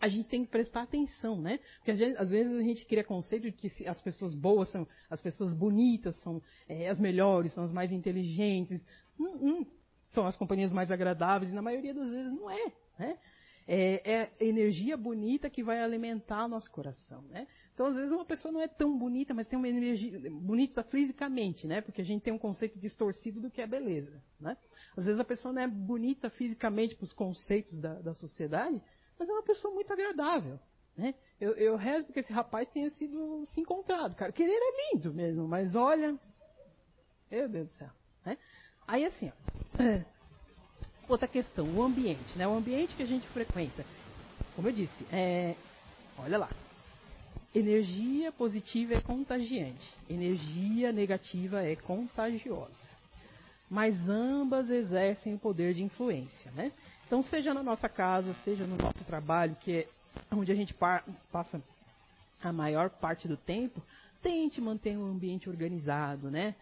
a gente tem que prestar atenção, né? Porque gente, às vezes a gente cria conceito de que as pessoas boas são, as pessoas bonitas são é, as melhores, são as mais inteligentes. Hum, hum, são as companhias mais agradáveis, e na maioria das vezes não é. Né? É, é energia bonita que vai alimentar nosso coração, né? Então, às vezes, uma pessoa não é tão bonita, mas tem uma energia bonita fisicamente, né? Porque a gente tem um conceito distorcido do que é beleza, né? Às vezes, a pessoa não é bonita fisicamente para os conceitos da, da sociedade, mas é uma pessoa muito agradável, né? Eu, eu rezo que esse rapaz tenha sido se encontrado, cara. Que ele era lindo mesmo, mas olha, meu Deus do céu, né? Aí, assim, ó, outra questão, o ambiente, né? O ambiente que a gente frequenta. Como eu disse, é, olha lá. Energia positiva é contagiante, energia negativa é contagiosa. Mas ambas exercem o poder de influência, né? Então, seja na nossa casa, seja no nosso trabalho, que é onde a gente passa a maior parte do tempo, tente manter um ambiente organizado, né?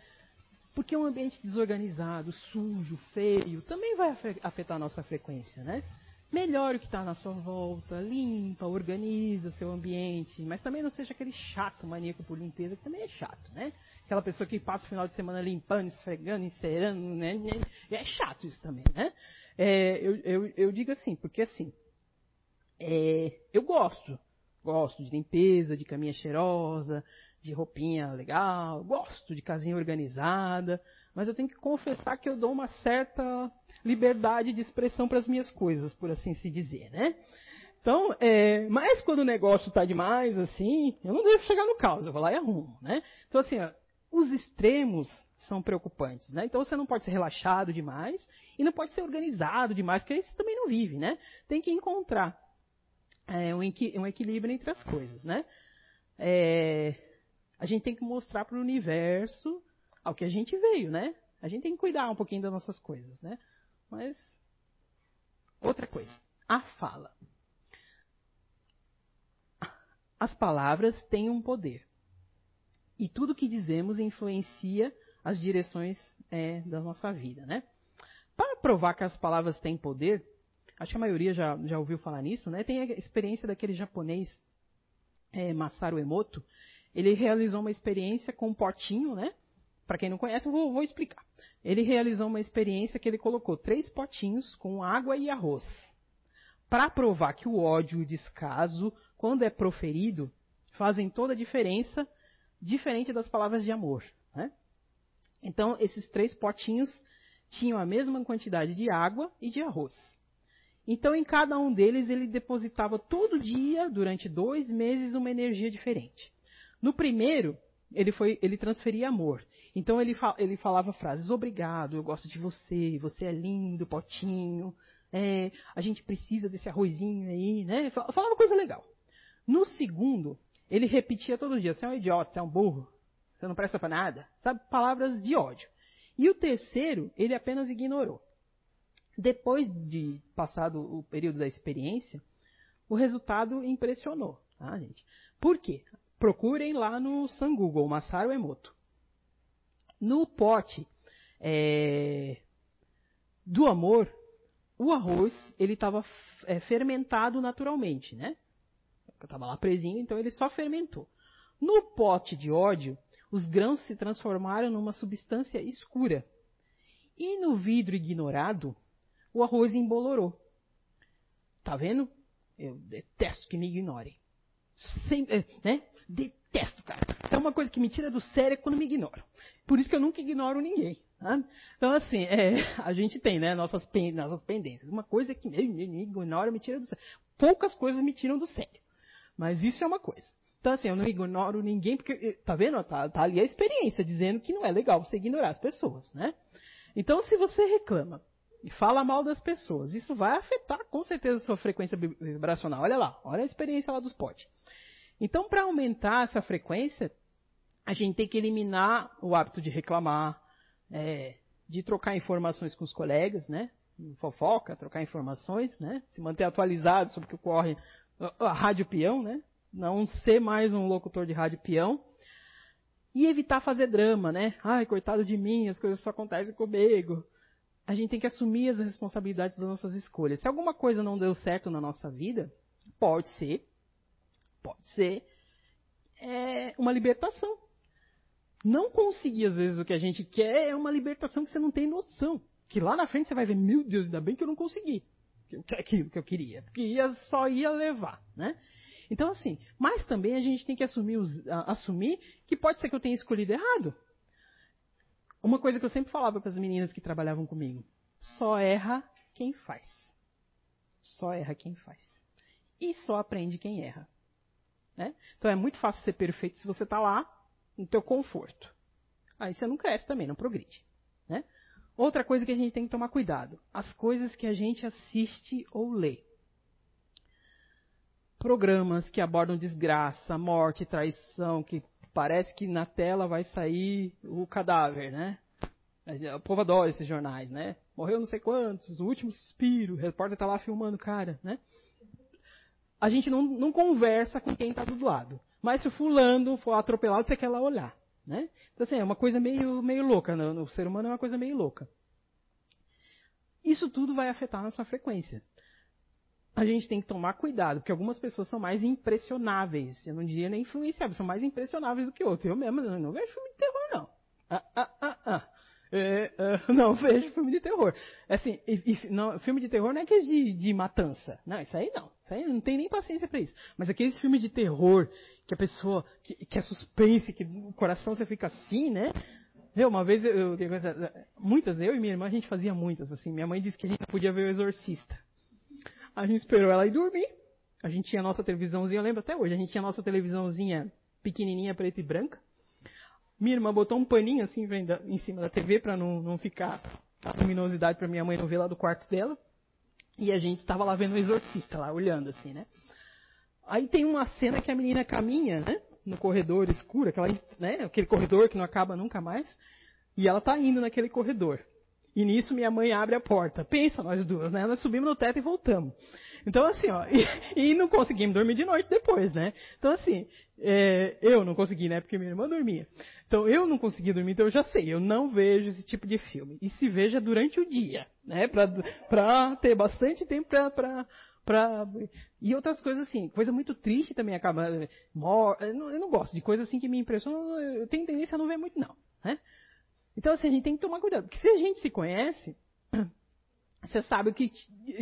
Porque um ambiente desorganizado, sujo, feio, também vai afetar a nossa frequência, né? Melhore o que está na sua volta, limpa, organiza seu ambiente, mas também não seja aquele chato maníaco por limpeza, que também é chato, né? Aquela pessoa que passa o final de semana limpando, esfregando, encerando, né? É chato isso também, né? É, eu, eu, eu, digo assim, porque assim, é, eu gosto, gosto de limpeza, de caminha cheirosa, de roupinha legal, gosto de casinha organizada, mas eu tenho que confessar que eu dou uma certa liberdade de expressão para as minhas coisas, por assim se dizer, né? Então, é, mas quando o negócio está demais, assim, eu não devo chegar no caos, eu vou lá e arrumo, né? Então, assim, ó, os extremos são preocupantes, né? Então você não pode ser relaxado demais e não pode ser organizado demais, porque aí você também não vive, né? Tem que encontrar é, um, um, equilíbrio entre as coisas, né? É, a gente tem que mostrar para o universo ao que a gente veio, né? A gente tem que cuidar um pouquinho das nossas coisas, né? Mas outra coisa, a fala. As palavras têm um poder. E tudo que dizemos influencia as direções é, da nossa vida, né? Para provar que as palavras têm poder, acho que a maioria já, já ouviu falar nisso, né? Tem a experiência daquele japonês é, Masaru Emoto, ele realizou uma experiência com um potinho, né? Para quem não conhece, eu vou, vou, explicar. Ele realizou uma experiência que ele colocou três potinhos com água e arroz. Para provar que o ódio e o descaso, quando é proferido, fazem toda a diferença, diferente das palavras de amor. Né? Então, esses três potinhos tinham a mesma quantidade de água e de arroz. Então, em cada um deles, ele depositava todo dia, durante dois meses, uma energia diferente. No primeiro, ele, foi, ele transferia amor. Então ele, ele falava frases, obrigado, eu gosto de você, você é lindo, potinho. é, a gente precisa desse arrozinho aí, né? Falava coisa legal. No segundo, ele repetia todo dia: você é um idiota, você é um burro, você não presta para nada. Sabe? Palavras de ódio. E o terceiro, ele apenas ignorou. Depois de passado o período da experiência, o resultado impressionou, tá, gente? Por quê? Procurem lá no San Google, Masaru Emoto. No pote é, do amor, o arroz ele estava é, fermentado naturalmente, né? Estava lá presinho, então ele só fermentou. No pote de ódio, os grãos se transformaram numa substância escura. E no vidro ignorado, o arroz embolorou. Tá vendo? Eu detesto que me ignorem. Sem, é, né? Detesto, cara. É uma coisa que me tira do sério quando me ignoram. Por isso que eu nunca ignoro ninguém. Tá? Então, assim, é, a gente tem, né, nossas, nossas pendências. Uma coisa que me, me, me ignora me tira do sério. Poucas coisas me tiram do sério. Mas isso é uma coisa. Então, assim, eu não ignoro ninguém, porque, eh, tá vendo? Tá, tá ali a experiência, dizendo que não é legal você ignorar as pessoas, né? Então, se você reclama e fala mal das pessoas, isso vai afetar com certeza a sua frequência vibracional. Olha lá, olha a experiência lá dos potes. Então, para aumentar essa frequência, a gente tem que eliminar o hábito de reclamar, é, de trocar informações com os colegas, né? Fofoca, trocar informações, né? Se manter atualizado sobre o que ocorre a rádio peão, né? Não ser mais um locutor de rádio peão. E evitar fazer drama, né? Ai, coitado de mim, as coisas só acontecem comigo. A gente tem que assumir as responsabilidades das nossas escolhas. Se alguma coisa não deu certo na nossa vida, pode ser, pode ser é uma libertação. Não conseguir, às vezes, o que a gente quer é uma libertação que você não tem noção. Que lá na frente você vai ver, meu Deus, ainda bem que eu não consegui aquilo que eu queria, porque ia, só ia levar, né? Então, assim, mas também a gente tem que assumir, assumir que pode ser que eu tenha escolhido errado. Uma coisa que eu sempre falava para as meninas que trabalhavam comigo: só erra quem faz. Só erra quem faz. E só aprende quem erra. Né? Então é muito fácil ser perfeito se você está lá no teu conforto. Aí você não cresce também, não progride. Né? Outra coisa que a gente tem que tomar cuidado: as coisas que a gente assiste ou lê. Programas que abordam desgraça, morte, traição, que parece que na tela vai sair o cadáver, né? O povo adora esses jornais, né? Morreu não sei quantos, o último suspiro, o repórter está lá filmando o cara, né? A gente não, não conversa com quem está do lado. Mas se o fulano for atropelado, você quer lá olhar. Né? Então, assim, é uma coisa meio, meio louca. No, no ser humano é uma coisa meio louca. Isso tudo vai afetar a nossa frequência. A gente tem que tomar cuidado, porque algumas pessoas são mais impressionáveis. Eu não diria nem influenciáveis, são mais impressionáveis do que outros. Eu mesmo não vejo filme de terror, não. Ah, ah, ah, ah. É, é, não vejo filme de terror. Assim, e, e, não, filme de terror não é aquele de, de matança. Não, isso aí não. Isso aí não tem nem paciência para isso. Mas aqueles filmes de terror que a pessoa, que, que é suspense, que o coração você fica assim, né? Eu, uma vez, eu, eu, muitas, eu e minha irmã, a gente fazia muitas, assim. Minha mãe disse que a gente podia ver o Exorcista. A gente esperou ela ir dormir. A gente tinha a nossa televisãozinha, eu lembro até hoje, a gente tinha a nossa televisãozinha pequenininha, preta e branca. Minha irmã botou um paninho assim em cima da TV para não, não ficar a luminosidade para minha mãe não ver lá do quarto dela. E a gente tava lá vendo o exorcista lá, olhando assim, né? Aí tem uma cena que a menina caminha, né? No corredor escuro, aquela, né? aquele corredor que não acaba nunca mais. E ela tá indo naquele corredor. E nisso minha mãe abre a porta. Pensa nós duas, né? Nós subimos no teto e voltamos. Então, assim, ó, e, e, não conseguimos dormir de noite depois, né? Então, assim, é, eu não consegui, né? Porque minha irmã dormia. Então, eu não consegui dormir, então eu já sei, eu não vejo esse tipo de filme. E se veja durante o dia, né? Pra, pra ter bastante tempo pra, pra, pra... E outras coisas assim, coisa muito triste também acaba... Não, eu não gosto de coisa assim que me impressiona, eu tenho tendência a não ver muito não, né? Então, assim, a gente tem que tomar cuidado. Porque se a gente se conhece, você sabe o que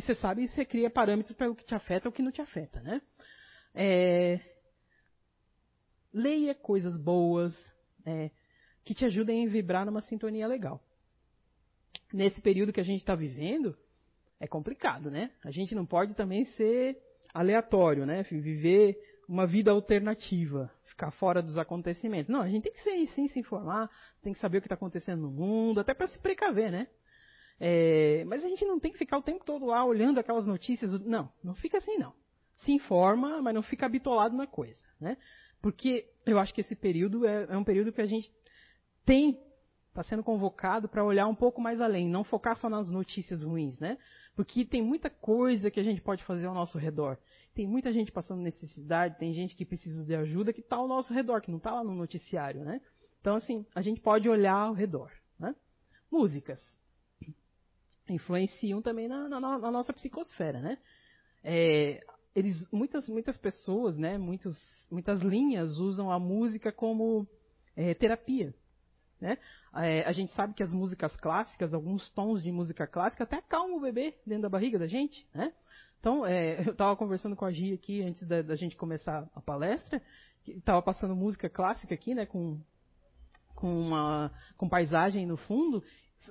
você sabe e você cria parâmetros para o que te afeta ou o que não te afeta, né? É, leia coisas boas é, que te ajudem a vibrar numa sintonia legal. Nesse período que a gente está vivendo, é complicado, né? A gente não pode também ser aleatório, né? Viver uma vida alternativa, ficar fora dos acontecimentos. Não, a gente tem que ser, sim se informar, tem que saber o que está acontecendo no mundo, até para se precaver, né? É, mas a gente não tem que ficar o tempo todo lá olhando aquelas notícias. Não, não fica assim não. Se informa, mas não fica bitolado na coisa, né? Porque eu acho que esse período é, é um período que a gente tem está sendo convocado para olhar um pouco mais além, não focar só nas notícias ruins, né? Porque tem muita coisa que a gente pode fazer ao nosso redor. Tem muita gente passando necessidade, tem gente que precisa de ajuda que está ao nosso redor, que não está lá no noticiário, né? Então, assim, a gente pode olhar ao redor, né? Músicas influenciam também na, na, na nossa psicosfera, né? É, eles, muitas, muitas pessoas, né? Muitos, muitas linhas usam a música como é, terapia. Né? É, a gente sabe que as músicas clássicas, alguns tons de música clássica, até acalmam o bebê dentro da barriga da gente. Né? Então, é, eu estava conversando com a Gia aqui antes da, da gente começar a palestra, estava passando música clássica aqui, né, com, com, uma, com paisagem no fundo.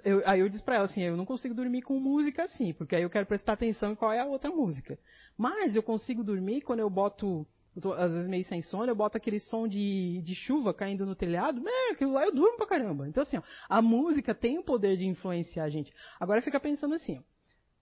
Eu, aí eu disse para ela assim, eu não consigo dormir com música assim, porque aí eu quero prestar atenção em qual é a outra música. Mas eu consigo dormir quando eu boto tô, às vezes meio sem sono, eu boto aquele som de, de chuva caindo no telhado, é, aquilo lá eu durmo pra caramba. Então, assim, ó, a música tem o poder de influenciar a gente. Agora fica pensando assim, ó,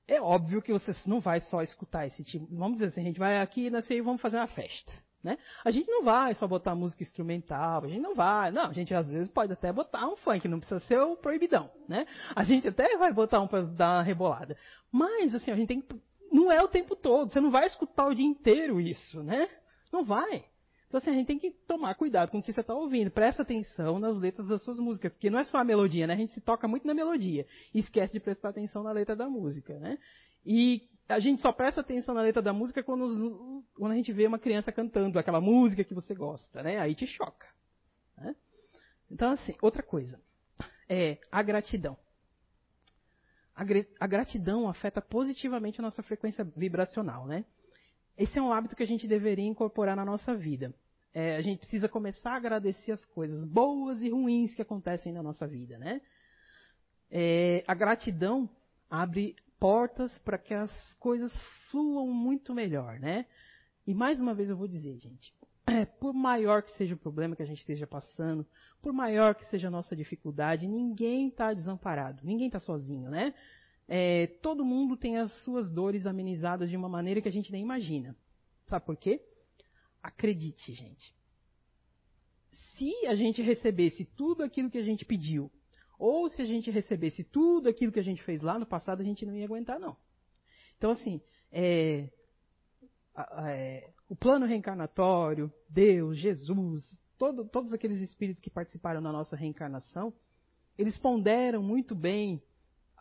é óbvio que você não vai só escutar esse tipo. Vamos dizer assim, a gente vai aqui na e vamos fazer uma festa. Né? A gente não vai só botar música instrumental, a gente não vai. Não, a gente às vezes pode até botar um funk, não precisa ser o proibidão. Né? A gente até vai botar um para dar uma rebolada. Mas, assim, a gente tem que. Não é o tempo todo, você não vai escutar o dia inteiro isso, né? Não vai. Então, assim, a gente tem que tomar cuidado com o que você está ouvindo. Presta atenção nas letras das suas músicas, porque não é só a melodia, né? A gente se toca muito na melodia e esquece de prestar atenção na letra da música, né? E a gente só presta atenção na letra da música quando, quando a gente vê uma criança cantando aquela música que você gosta, né? Aí te choca. Né? Então, assim, outra coisa é a gratidão. A gratidão afeta positivamente a nossa frequência vibracional, né? Esse é um hábito que a gente deveria incorporar na nossa vida. É, a gente precisa começar a agradecer as coisas boas e ruins que acontecem na nossa vida, né? É, a gratidão abre portas para que as coisas fluam muito melhor, né? E mais uma vez eu vou dizer, gente, é, por maior que seja o problema que a gente esteja passando, por maior que seja a nossa dificuldade, ninguém está desamparado, ninguém está sozinho, né? É, todo mundo tem as suas dores amenizadas de uma maneira que a gente nem imagina. Sabe por quê? Acredite, gente. Se a gente recebesse tudo aquilo que a gente pediu, ou se a gente recebesse tudo aquilo que a gente fez lá no passado, a gente não ia aguentar, não. Então, assim, é, é, o plano reencarnatório, Deus, Jesus, todo, todos aqueles espíritos que participaram da nossa reencarnação, eles ponderam muito bem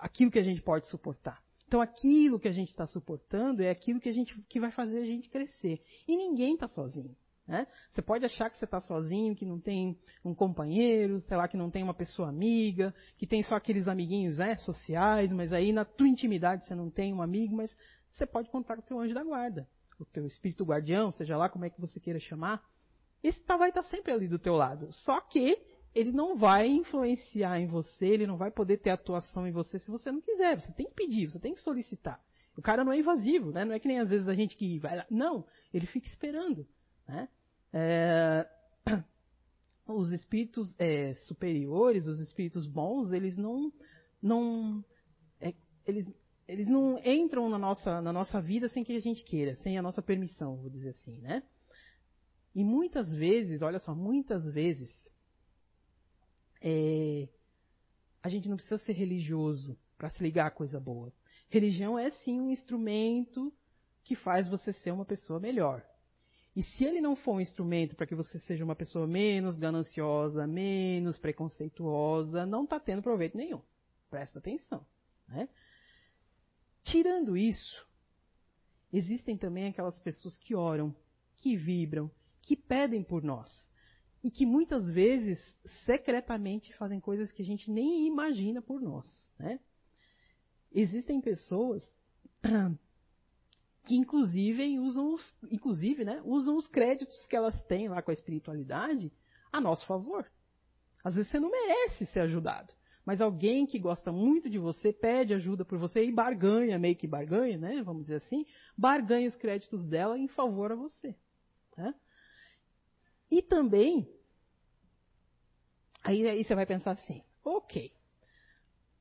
aquilo que a gente pode suportar. Então, aquilo que a gente está suportando é aquilo que, a gente, que vai fazer a gente crescer. E ninguém está sozinho. Né? Você pode achar que você está sozinho, que não tem um companheiro, sei lá, que não tem uma pessoa amiga, que tem só aqueles amiguinhos né, sociais, mas aí na tua intimidade você não tem um amigo, mas você pode contar com o teu anjo da guarda, o teu espírito guardião, seja lá como é que você queira chamar. Esse tá, vai estar tá sempre ali do teu lado. Só que ele não vai influenciar em você, ele não vai poder ter atuação em você se você não quiser. Você tem que pedir, você tem que solicitar. O cara não é invasivo, né? Não é que nem às vezes a gente que vai lá. Não, ele fica esperando. Né? É... Os espíritos é, superiores, os espíritos bons, eles não, não, é, eles, eles não entram na nossa, na nossa vida sem que a gente queira, sem a nossa permissão, vou dizer assim, né? E muitas vezes, olha só, muitas vezes, é, a gente não precisa ser religioso para se ligar a coisa boa. Religião é sim um instrumento que faz você ser uma pessoa melhor. E se ele não for um instrumento para que você seja uma pessoa menos gananciosa, menos preconceituosa, não está tendo proveito nenhum. Presta atenção. Né? Tirando isso, existem também aquelas pessoas que oram, que vibram, que pedem por nós e que muitas vezes secretamente fazem coisas que a gente nem imagina por nós. Né? Existem pessoas que inclusive usam os, inclusive, né, usam os créditos que elas têm lá com a espiritualidade a nosso favor. Às vezes você não merece ser ajudado, mas alguém que gosta muito de você pede ajuda por você e barganha, meio que barganha, né, vamos dizer assim, barganha os créditos dela em favor a você. Né? E também, aí, aí você vai pensar assim, ok,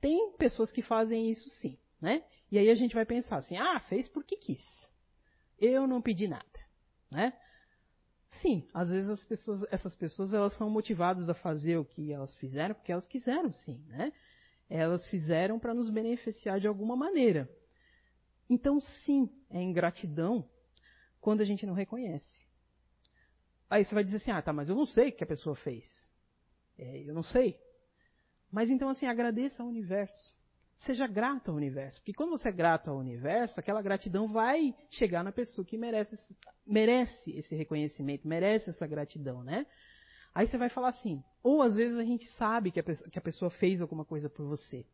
Tem pessoas que fazem isso sim, né? E aí a gente vai pensar assim, ah, fez porque quis. Eu não pedi nada, né? Sim, às vezes as pessoas, essas pessoas elas são motivadas a fazer o que elas fizeram porque elas quiseram sim, né? Elas fizeram para nos beneficiar de alguma maneira. Então sim, é ingratidão quando a gente não reconhece. Aí você vai dizer assim, ah, tá, mas eu não sei o que a pessoa fez. É, eu não sei. Mas então assim, agradeça ao universo. Seja grato ao universo. Porque quando você é grato ao universo, aquela gratidão vai chegar na pessoa que merece, merece esse reconhecimento, merece essa gratidão, né? Aí você vai falar assim, ou às vezes a gente sabe que a pessoa, que a pessoa fez alguma coisa por você.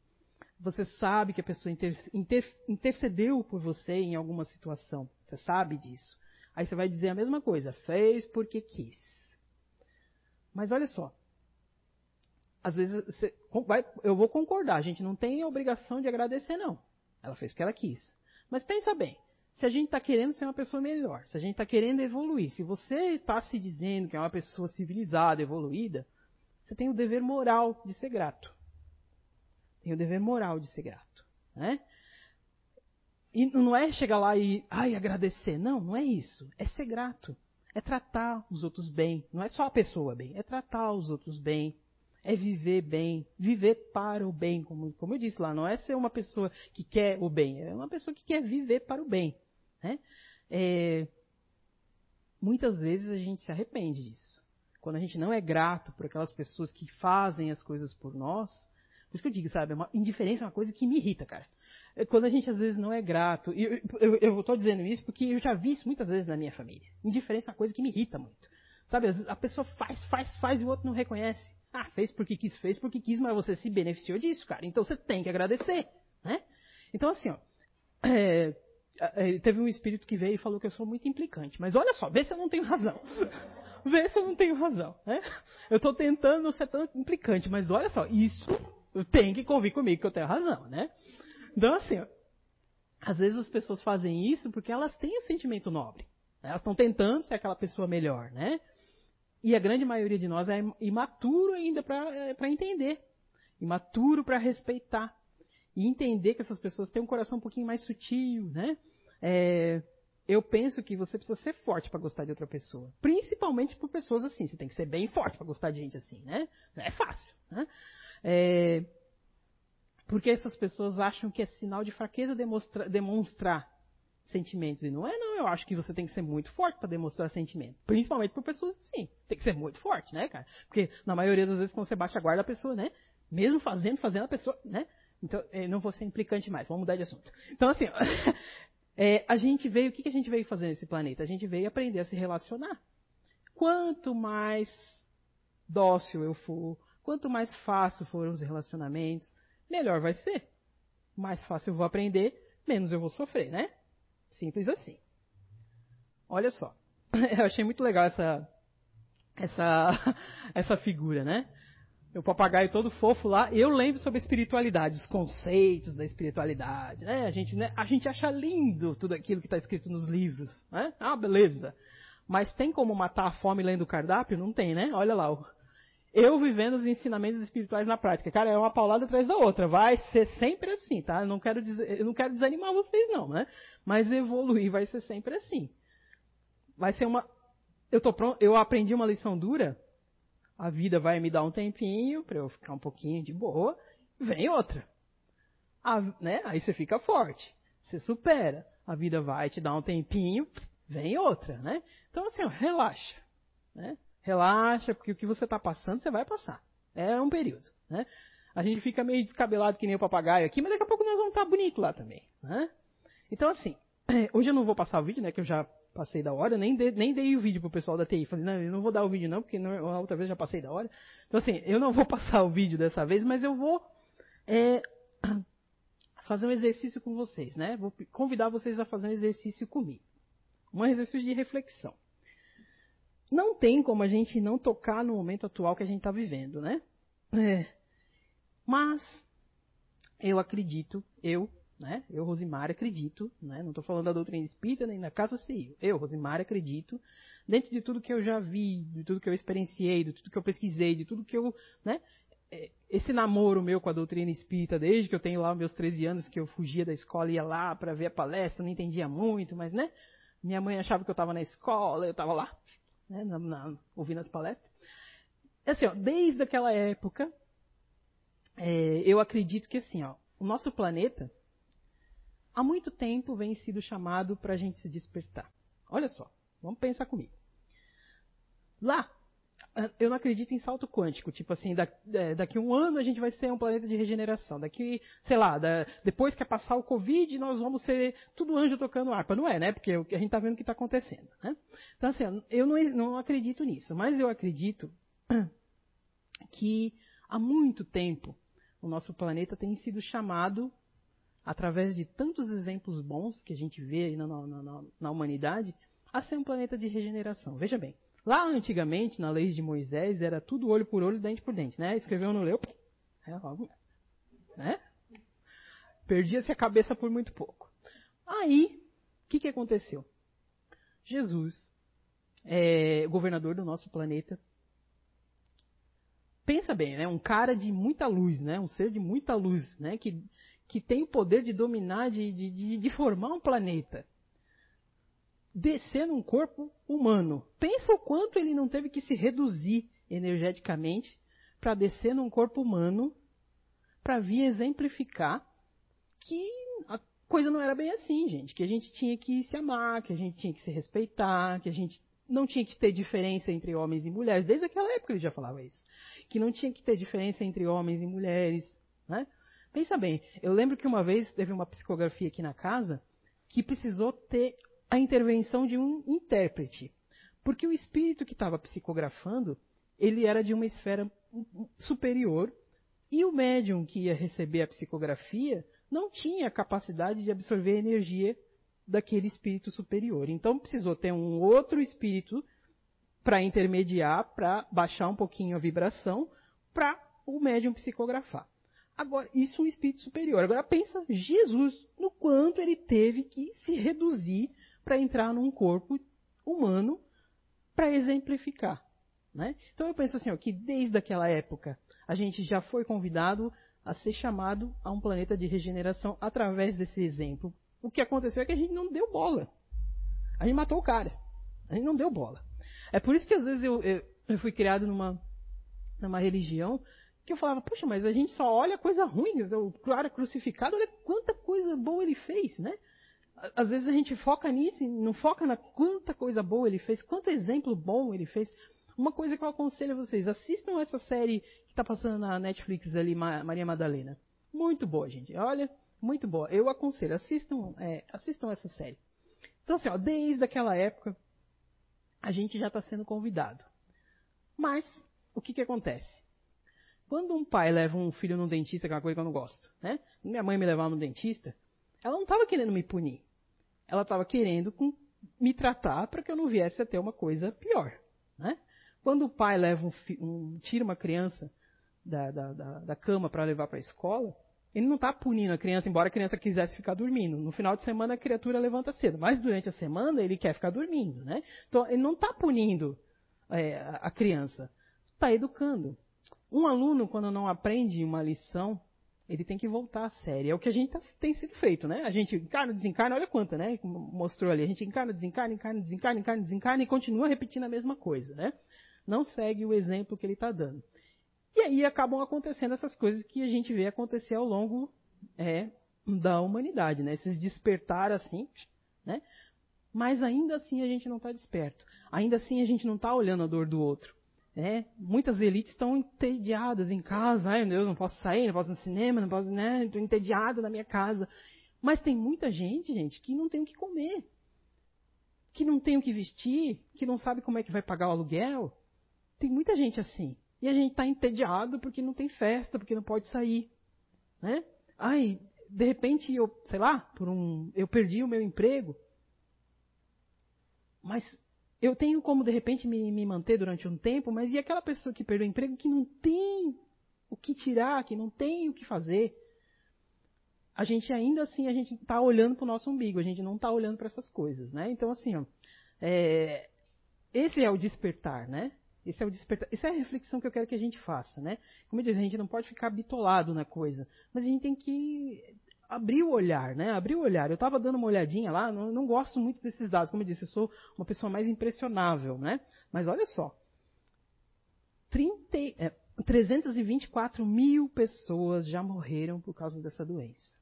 Você sabe que a pessoa inter, inter, intercedeu por você em alguma situação. Você sabe disso. Aí você vai dizer a mesma coisa, fez porque quis. Mas olha só, às vezes você, vai, eu vou concordar, a gente não tem obrigação de agradecer, não. Ela fez o que ela quis. Mas pensa bem, se a gente está querendo ser uma pessoa melhor, se a gente está querendo evoluir, se você está se dizendo que é uma pessoa civilizada, evoluída, você tem o dever moral de ser grato. Tem o dever moral de ser grato. Né? E não é chegar lá e ai, agradecer. Não, não é isso. É ser grato. É tratar os outros bem. Não é só a pessoa bem, é tratar os outros bem é viver bem, viver para o bem, como, como eu disse lá, não é ser uma pessoa que quer o bem, é uma pessoa que quer viver para o bem. Né? É, muitas vezes a gente se arrepende disso. Quando a gente não é grato por aquelas pessoas que fazem as coisas por nós, por isso que eu digo, sabe, uma indiferença é uma coisa que me irrita, cara. É quando a gente às vezes não é grato, e eu, estou dizendo isso porque eu já vi isso muitas vezes na minha família. Indiferença é uma coisa que me irrita muito. Sabe, a pessoa faz, faz, faz e o outro não reconhece. Ah, fez porque quis, fez porque quis, mas você se beneficiou disso, cara. Então você tem que agradecer, né? Então assim, ó, é, é, teve um espírito que veio e falou que eu sou muito implicante. Mas olha só, vê se eu não tenho razão. vê se eu não tenho razão, né? Eu estou tentando ser tão implicante, mas olha só, isso tem que convir comigo que eu tenho razão, né? Então assim, às vezes as pessoas fazem isso porque elas têm o um sentimento nobre. Elas estão tentando ser aquela pessoa melhor, né? E a grande maioria de nós é imaturo ainda para é, entender. Imaturo para respeitar. E entender que essas pessoas têm um coração um pouquinho mais sutil, né? É, eu penso que você precisa ser forte para gostar de outra pessoa. Principalmente por pessoas assim. Você tem que ser bem forte para gostar de gente assim, né? Não é fácil, né? É, porque essas pessoas acham que é sinal de fraqueza demonstra, demonstrar sentimentos. E não é, não. Eu acho que você tem que ser muito forte para demonstrar sentimento. Principalmente por pessoas assim. Tem que ser muito forte, né, cara? Porque na maioria das vezes quando você baixa a guarda, a pessoa, né? Mesmo fazendo, fazendo a pessoa, né? Então, eu não vou ser implicante mais. Vamos mudar de assunto. Então, assim, é, a gente veio, o que, que a gente veio fazer nesse planeta? A gente veio aprender a se relacionar. Quanto mais dócil eu for, quanto mais fácil forem os relacionamentos, melhor vai ser. Mais fácil eu vou aprender, menos eu vou sofrer, né? Simples assim. Olha só. Eu achei muito legal essa, essa, essa figura, né? O papagaio todo fofo lá. Eu lembro sobre a espiritualidade, os conceitos da espiritualidade. Né? A, gente, né? a gente acha lindo tudo aquilo que está escrito nos livros. Né? Ah, beleza. Mas tem como matar a fome lendo o cardápio? Não tem, né? Olha lá, eu vivendo os ensinamentos espirituais na prática. Cara, é uma paulada atrás da outra. Vai ser sempre assim, tá? Eu não quero, eu não quero desanimar vocês, não, né? Mas evoluir vai ser sempre assim. Vai ser uma. Eu tô pronto, eu aprendi uma lição dura. A vida vai me dar um tempinho para eu ficar um pouquinho de boa. Vem outra. A, né? Aí você fica forte. Você supera. A vida vai te dar um tempinho. Vem outra, né? Então assim, relaxa. Né? Relaxa, porque o que você está passando, você vai passar. É um período, né? A gente fica meio descabelado que nem o papagaio aqui, mas daqui a pouco nós vamos estar tá bonito lá também, né? Então, assim, hoje eu não vou passar o vídeo, né? Que eu já passei da hora, nem, de, nem dei o vídeo pro pessoal da TI. Falei, não, eu não vou dar o vídeo não, porque não, a outra vez já passei da hora. Então, assim, eu não vou passar o vídeo dessa vez, mas eu vou é, fazer um exercício com vocês, né? Vou convidar vocês a fazer um exercício comigo. Um exercício de reflexão não tem como a gente não tocar no momento atual que a gente está vivendo, né? É. Mas eu acredito, eu, né? Eu, Rosimar, acredito, né? Não estou falando da doutrina espírita nem da casa civil. Eu, Rosimar, acredito, dentro de tudo que eu já vi, de tudo que eu experienciei, de tudo que eu pesquisei, de tudo que eu, né? é, esse namoro meu com a doutrina espírita, desde que eu tenho lá meus 13 anos, que eu fugia da escola, ia lá para ver a palestra, não entendia muito, mas, né? Minha mãe achava que eu estava na escola, eu estava lá, né, na, na, ouvindo as palestras. Assim, ó, desde aquela época, é, eu acredito que assim, ó, o nosso planeta, há muito tempo vem sido chamado para a gente se despertar. Olha só, vamos pensar comigo. Lá, eu não acredito em salto quântico, tipo assim, é, daqui um ano a gente vai ser um planeta de regeneração. Daqui, sei lá, da, depois que passar o Covid, nós vamos ser tudo anjo tocando harpa. Não é, né? Porque a gente está vendo o que está acontecendo. Né? Então, assim, eu não, não acredito nisso, mas eu acredito que há muito tempo o nosso planeta tem sido chamado, através de tantos exemplos bons que a gente vê na, na, na, na humanidade, a ser um planeta de regeneração. Veja bem. Lá antigamente, na lei de Moisés, era tudo olho por olho, dente por dente, né? Escreveu no leu, é né? Perdia-se a cabeça por muito pouco. Aí, o que, que aconteceu? Jesus, é, governador do nosso planeta, pensa bem, né? Um cara de muita luz, né? Um ser de muita luz, né? Que, que tem o poder de dominar, de, de, de formar um planeta descer num corpo humano. Pensa o quanto ele não teve que se reduzir energeticamente para descer num corpo humano para vir exemplificar que a coisa não era bem assim, gente. Que a gente tinha que se amar, que a gente tinha que se respeitar, que a gente não tinha que ter diferença entre homens e mulheres. Desde aquela época ele já falava isso. Que não tinha que ter diferença entre homens e mulheres. Né? Pensa bem, eu lembro que uma vez teve uma psicografia aqui na casa que precisou ter a intervenção de um intérprete. Porque o espírito que estava psicografando, ele era de uma esfera superior e o médium que ia receber a psicografia não tinha capacidade de absorver a energia daquele espírito superior. Então precisou ter um outro espírito para intermediar, para baixar um pouquinho a vibração, para o médium psicografar. Agora, isso é um espírito superior. Agora pensa Jesus no quanto ele teve que se reduzir para entrar num corpo humano para exemplificar. Né? Então eu penso assim, ó, que desde aquela época a gente já foi convidado a ser chamado a um planeta de regeneração através desse exemplo. O que aconteceu é que a gente não deu bola. A gente matou o cara. A gente não deu bola. É por isso que às vezes eu, eu, eu fui criado numa, numa religião que eu falava, puxa, mas a gente só olha coisa ruim. O cara crucificado, olha quanta coisa boa ele fez, né? Às vezes a gente foca nisso, não foca na quanta coisa boa ele fez, quanto exemplo bom ele fez. Uma coisa que eu aconselho a vocês, assistam essa série que está passando na Netflix ali, Maria Madalena. Muito boa, gente. Olha, muito boa. Eu aconselho, assistam, é, assistam essa série. Então, assim, ó, desde aquela época, a gente já está sendo convidado. Mas, o que, que acontece? Quando um pai leva um filho no dentista, que é uma coisa que eu não gosto, né? Minha mãe me levava no dentista, ela não estava querendo me punir ela estava querendo me tratar para que eu não viesse a ter uma coisa pior. Né? Quando o pai leva um, um tira uma criança da, da, da, da cama para levar para a escola, ele não está punindo a criança, embora a criança quisesse ficar dormindo. No final de semana a criatura levanta cedo, mas durante a semana ele quer ficar dormindo. Né? Então ele não está punindo é, a criança, está educando. Um aluno, quando não aprende uma lição, ele tem que voltar à série. É o que a gente tá, tem sido feito, né? A gente encarna, desencarna, olha quanta, né? Mostrou ali. A gente encarna, desencarna, encarna, desencarna, encarna, desencarna e continua repetindo a mesma coisa, né? Não segue o exemplo que ele está dando. E aí acabam acontecendo essas coisas que a gente vê acontecer ao longo é, da humanidade, né? Esses despertar assim, né? Mas ainda assim a gente não está desperto. Ainda assim a gente não está olhando a dor do outro. É, muitas elites estão entediadas em casa. Ai, meu Deus, não posso sair, não posso ir no cinema, não posso, né? Estou entediado na minha casa. Mas tem muita gente, gente, que não tem o que comer. Que não tem o que vestir, que não sabe como é que vai pagar o aluguel. Tem muita gente assim. E a gente está entediado porque não tem festa, porque não pode sair. Né? Ai, de repente eu, sei lá, por um, eu perdi o meu emprego. Mas eu tenho como, de repente, me, me manter durante um tempo, mas e aquela pessoa que perdeu o emprego que não tem o que tirar, que não tem o que fazer? A gente ainda assim, a gente está olhando para o nosso umbigo, a gente não está olhando para essas coisas, né? Então, assim, ó, é, esse é o despertar, né? Esse é o despertar. Essa é a reflexão que eu quero que a gente faça, né? Como eu disse, a gente não pode ficar bitolado na coisa, mas a gente tem que abrir o olhar, né? Abrir o olhar. Eu estava dando uma olhadinha lá, não, não, gosto muito desses dados, como eu disse, eu sou uma pessoa mais impressionável, né? Mas olha só, 30, é, 324 mil pessoas já morreram por causa dessa doença.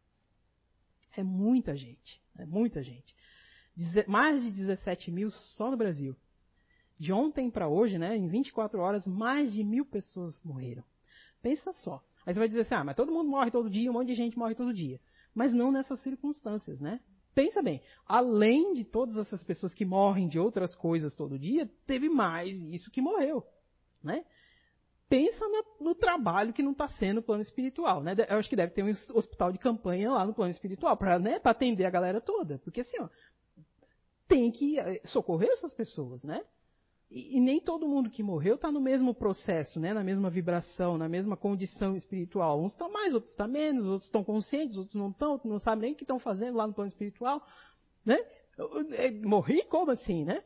É muita gente, é muita gente. Mais de 17 mil só no Brasil. De ontem para hoje, né, em 24 horas, mais de mil pessoas morreram. Pensa só. Aí você vai dizer assim, ah, mas todo mundo morre todo dia, um monte de gente morre todo dia. Mas não nessas circunstâncias, né? Pensa bem, além de todas essas pessoas que morrem de outras coisas todo dia, teve mais isso que morreu, né? pensa no, no trabalho que não está sendo no plano espiritual, né? Eu acho que deve ter um hospital de campanha lá no plano espiritual para né, atender a galera toda, porque assim, ó, tem que eh, socorrer essas pessoas, né? E, e nem todo mundo que morreu está no mesmo processo, né? Na mesma vibração, na mesma condição espiritual. Uns estão mais, outros estão menos, outros estão conscientes, outros não estão, não sabem nem o que estão fazendo lá no plano espiritual, né? Eh, morri como assim, né?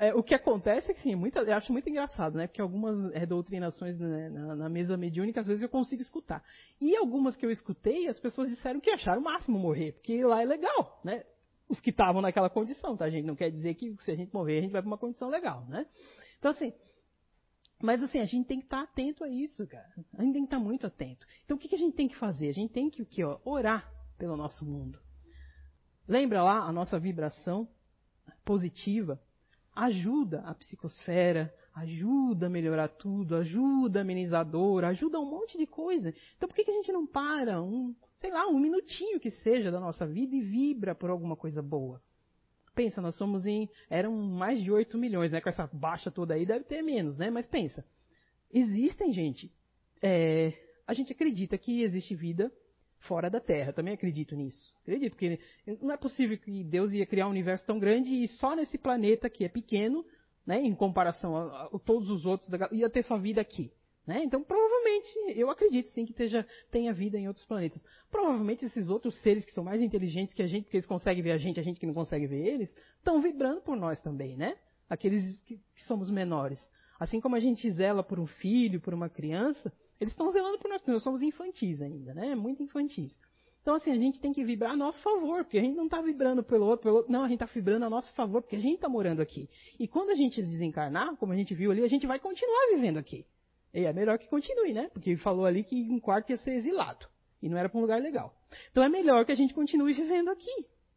É, o que acontece é que, sim, muita, eu acho muito engraçado, né? Porque algumas é, doutrinações né, na, na, mesa mediúnica, às vezes eu consigo escutar. E algumas que eu escutei, as pessoas disseram que acharam o máximo morrer, porque lá é legal, né? Os que estavam naquela condição, tá, gente? Não quer dizer que se a gente morrer, a gente vai para uma condição legal, né? Então, assim, mas assim, a gente tem que estar tá atento a isso, cara. A gente tem que estar tá muito atento. Então, o que, que a gente tem que fazer? A gente tem que o quê? Ó, orar pelo nosso mundo. Lembra lá a nossa vibração positiva? ajuda a psicosfera, ajuda a melhorar tudo, ajuda a amenizadora, ajuda um monte de coisa. Então por que, que a gente não para um, sei lá, um minutinho que seja da nossa vida e vibra por alguma coisa boa? Pensa, nós somos em. Eram mais de 8 milhões, né? Com essa baixa toda aí, deve ter menos, né? Mas pensa. Existem, gente. É, a gente acredita que existe vida fora da Terra. Também acredito nisso. Acredito, porque não é possível que Deus ia criar um universo tão grande e só nesse planeta que é pequeno, né, em comparação a, a todos os outros, ia ter sua vida aqui. Né? Então, provavelmente, eu acredito sim que teja, tenha vida em outros planetas. Provavelmente esses outros seres que são mais inteligentes que a gente, porque eles conseguem ver a gente, a gente que não consegue ver eles, estão vibrando por nós também, né? Aqueles que, que somos menores. Assim como a gente zela por um filho, por uma criança, eles estão zelando por nós, porque nós somos infantis ainda, né? Muito infantis. Então, assim, a gente tem que vibrar a nosso favor, porque a gente não está vibrando pelo outro, pelo outro, não, a gente está vibrando a nosso favor, porque a gente está morando aqui. E quando a gente desencarnar, como a gente viu ali, a gente vai continuar vivendo aqui. E é melhor que continue, né? Porque ele falou ali que um quarto ia ser exilado. E não era para um lugar legal. Então é melhor que a gente continue vivendo aqui.